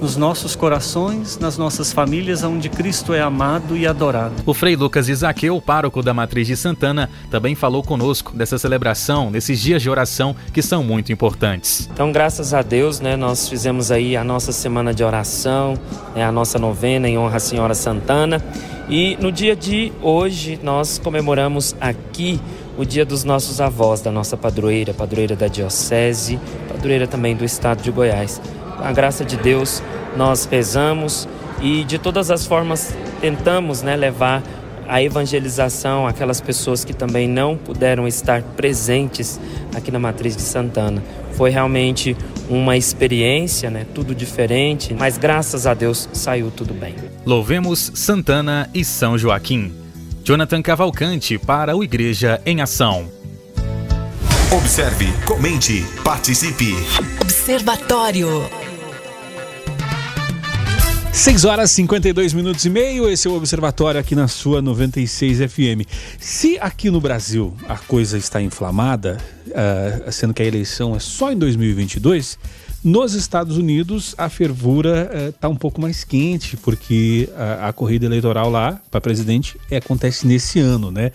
nos nossos corações, nas nossas famílias, onde Cristo é amado e adorado. O Frei Lucas Isaqueu, pároco da Matriz de Santana, também falou conosco dessa celebração, desses dias de oração que são muito importantes. Então, graças a Deus, né, nós fizemos aí a nossa semana de oração, né, a nossa novena em honra à Senhora Santana. E no dia de hoje nós comemoramos aqui o dia dos nossos avós, da nossa padroeira, padroeira da Diocese, padroeira também do estado de Goiás. Com a graça de Deus, nós rezamos e de todas as formas tentamos né, levar a evangelização àquelas pessoas que também não puderam estar presentes aqui na Matriz de Santana. Foi realmente uma experiência, né, tudo diferente, mas graças a Deus saiu tudo bem. Louvemos Santana e São Joaquim. Jonathan Cavalcante para o Igreja em Ação. Observe, comente, participe. Observatório. 6 horas 52 minutos e meio, esse é o Observatório aqui na sua 96 FM. Se aqui no Brasil a coisa está inflamada, uh, sendo que a eleição é só em 2022, nos Estados Unidos, a fervura está eh, um pouco mais quente, porque a, a corrida eleitoral lá para presidente é, acontece nesse ano, né?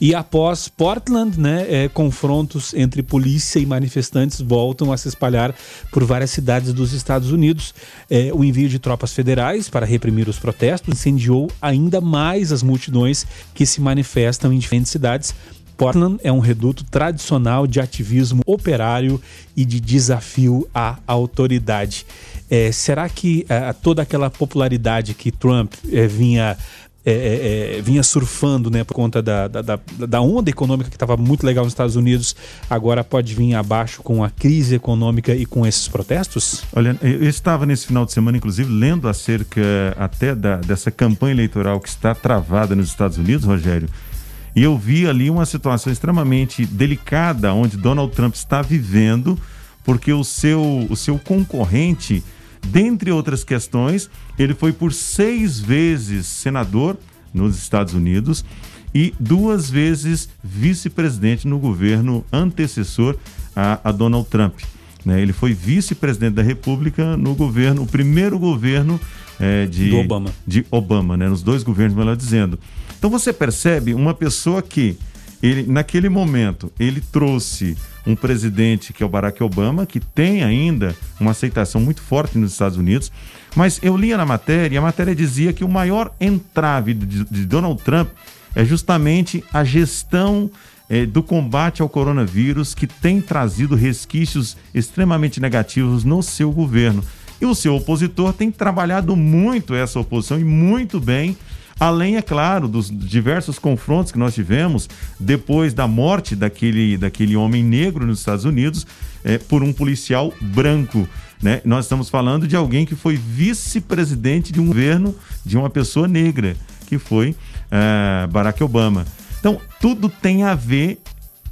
E após Portland, né, é, confrontos entre polícia e manifestantes voltam a se espalhar por várias cidades dos Estados Unidos. É, o envio de tropas federais para reprimir os protestos incendiou ainda mais as multidões que se manifestam em diferentes cidades Portland é um reduto tradicional de ativismo operário e de desafio à autoridade. É, será que é, toda aquela popularidade que Trump é, vinha é, é, é, vinha surfando né, por conta da, da, da onda econômica que estava muito legal nos Estados Unidos, agora pode vir abaixo com a crise econômica e com esses protestos? Olha, eu estava nesse final de semana, inclusive, lendo acerca até da, dessa campanha eleitoral que está travada nos Estados Unidos, Rogério, e eu vi ali uma situação extremamente delicada onde Donald Trump está vivendo, porque o seu, o seu concorrente, dentre outras questões, ele foi por seis vezes senador nos Estados Unidos e duas vezes vice-presidente no governo antecessor a, a Donald Trump. Né? Ele foi vice-presidente da República no governo, o primeiro governo é, de, Obama. de Obama, né? nos dois governos, melhor dizendo. Então você percebe uma pessoa que ele, naquele momento ele trouxe um presidente que é o Barack Obama, que tem ainda uma aceitação muito forte nos Estados Unidos, mas eu lia na matéria e a matéria dizia que o maior entrave de, de Donald Trump é justamente a gestão é, do combate ao coronavírus que tem trazido resquícios extremamente negativos no seu governo. E o seu opositor tem trabalhado muito essa oposição e muito bem Além, é claro, dos diversos confrontos que nós tivemos depois da morte daquele, daquele homem negro nos Estados Unidos é, por um policial branco. Né? Nós estamos falando de alguém que foi vice-presidente de um governo de uma pessoa negra, que foi é, Barack Obama. Então, tudo tem a ver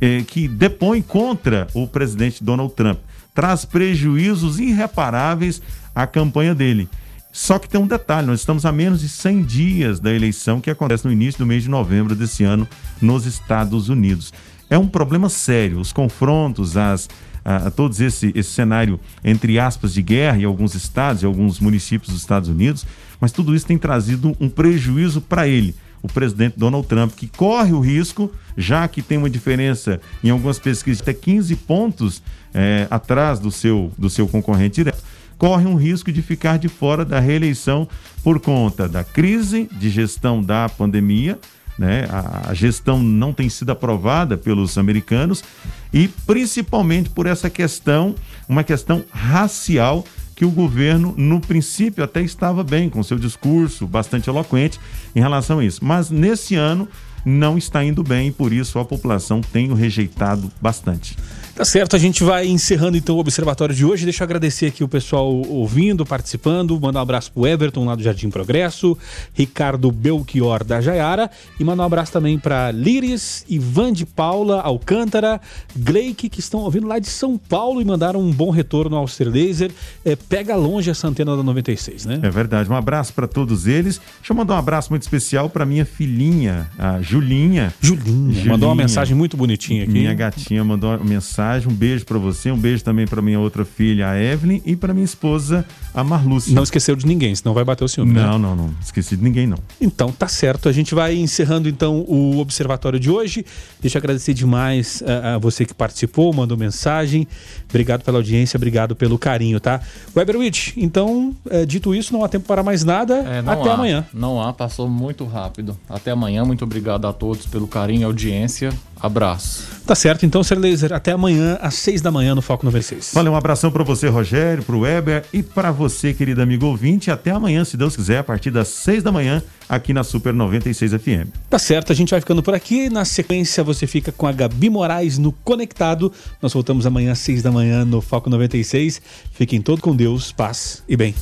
é, que depõe contra o presidente Donald Trump. Traz prejuízos irreparáveis à campanha dele. Só que tem um detalhe: nós estamos a menos de 100 dias da eleição que acontece no início do mês de novembro desse ano nos Estados Unidos. É um problema sério. Os confrontos, as, a, a todos esse, esse cenário, entre aspas, de guerra em alguns estados e alguns municípios dos Estados Unidos, mas tudo isso tem trazido um prejuízo para ele, o presidente Donald Trump, que corre o risco, já que tem uma diferença em algumas pesquisas até 15 pontos é, atrás do seu, do seu concorrente direto corre um risco de ficar de fora da reeleição por conta da crise de gestão da pandemia. Né? A, gestão não tem sido aprovada pelos americanos e principalmente por essa questão, uma questão racial que o governo, no princípio, até estava bem com seu discurso bastante eloquente em relação a isso. Mas nesse ano não está indo bem e por isso a população tem o rejeitado bastante. Tá certo, a gente vai encerrando então o observatório de hoje. Deixa eu agradecer aqui o pessoal ouvindo, participando. Mandar um abraço pro Everton lá do Jardim Progresso, Ricardo Belchior da Jaiara e mandar um abraço também para Liris, Ivan de Paula, Alcântara, Gleike, que estão ouvindo lá de São Paulo e mandaram um bom retorno ao Ser Laser. É, pega longe essa antena da 96, né? É verdade. Um abraço para todos eles. Deixa eu mandar um abraço muito especial para minha filhinha, a Julinha. Julinha. Julinha. Mandou uma mensagem muito bonitinha aqui. Minha gatinha mandou uma mensagem mensagem. Um beijo para você, um beijo também para minha outra filha, a Evelyn, e para minha esposa, a Marlúcia. Não esqueceu de ninguém, senão vai bater o ciúme. Não, né? não, não. Esqueci de ninguém, não. Então tá certo. A gente vai encerrando então o observatório de hoje. Deixa eu agradecer demais a, a você que participou, mandou mensagem. Obrigado pela audiência, obrigado pelo carinho, tá? Weberwitch, então, é, dito isso, não há tempo para mais nada. É, Até há, amanhã. Não há, passou muito rápido. Até amanhã. Muito obrigado a todos pelo carinho e audiência. Abraço. Tá certo, então, Ser Laser, até amanhã, às seis da manhã, no Foco 96. Valeu, um abração para você, Rogério, para o Weber e para você, querido amigo ouvinte. Até amanhã, se Deus quiser, a partir das seis da manhã, aqui na Super 96 FM. Tá certo, a gente vai ficando por aqui. Na sequência, você fica com a Gabi Moraes no Conectado. Nós voltamos amanhã às seis da manhã no Foco 96. Fiquem todos com Deus, paz e bem.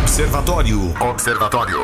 Observatório. Observatório.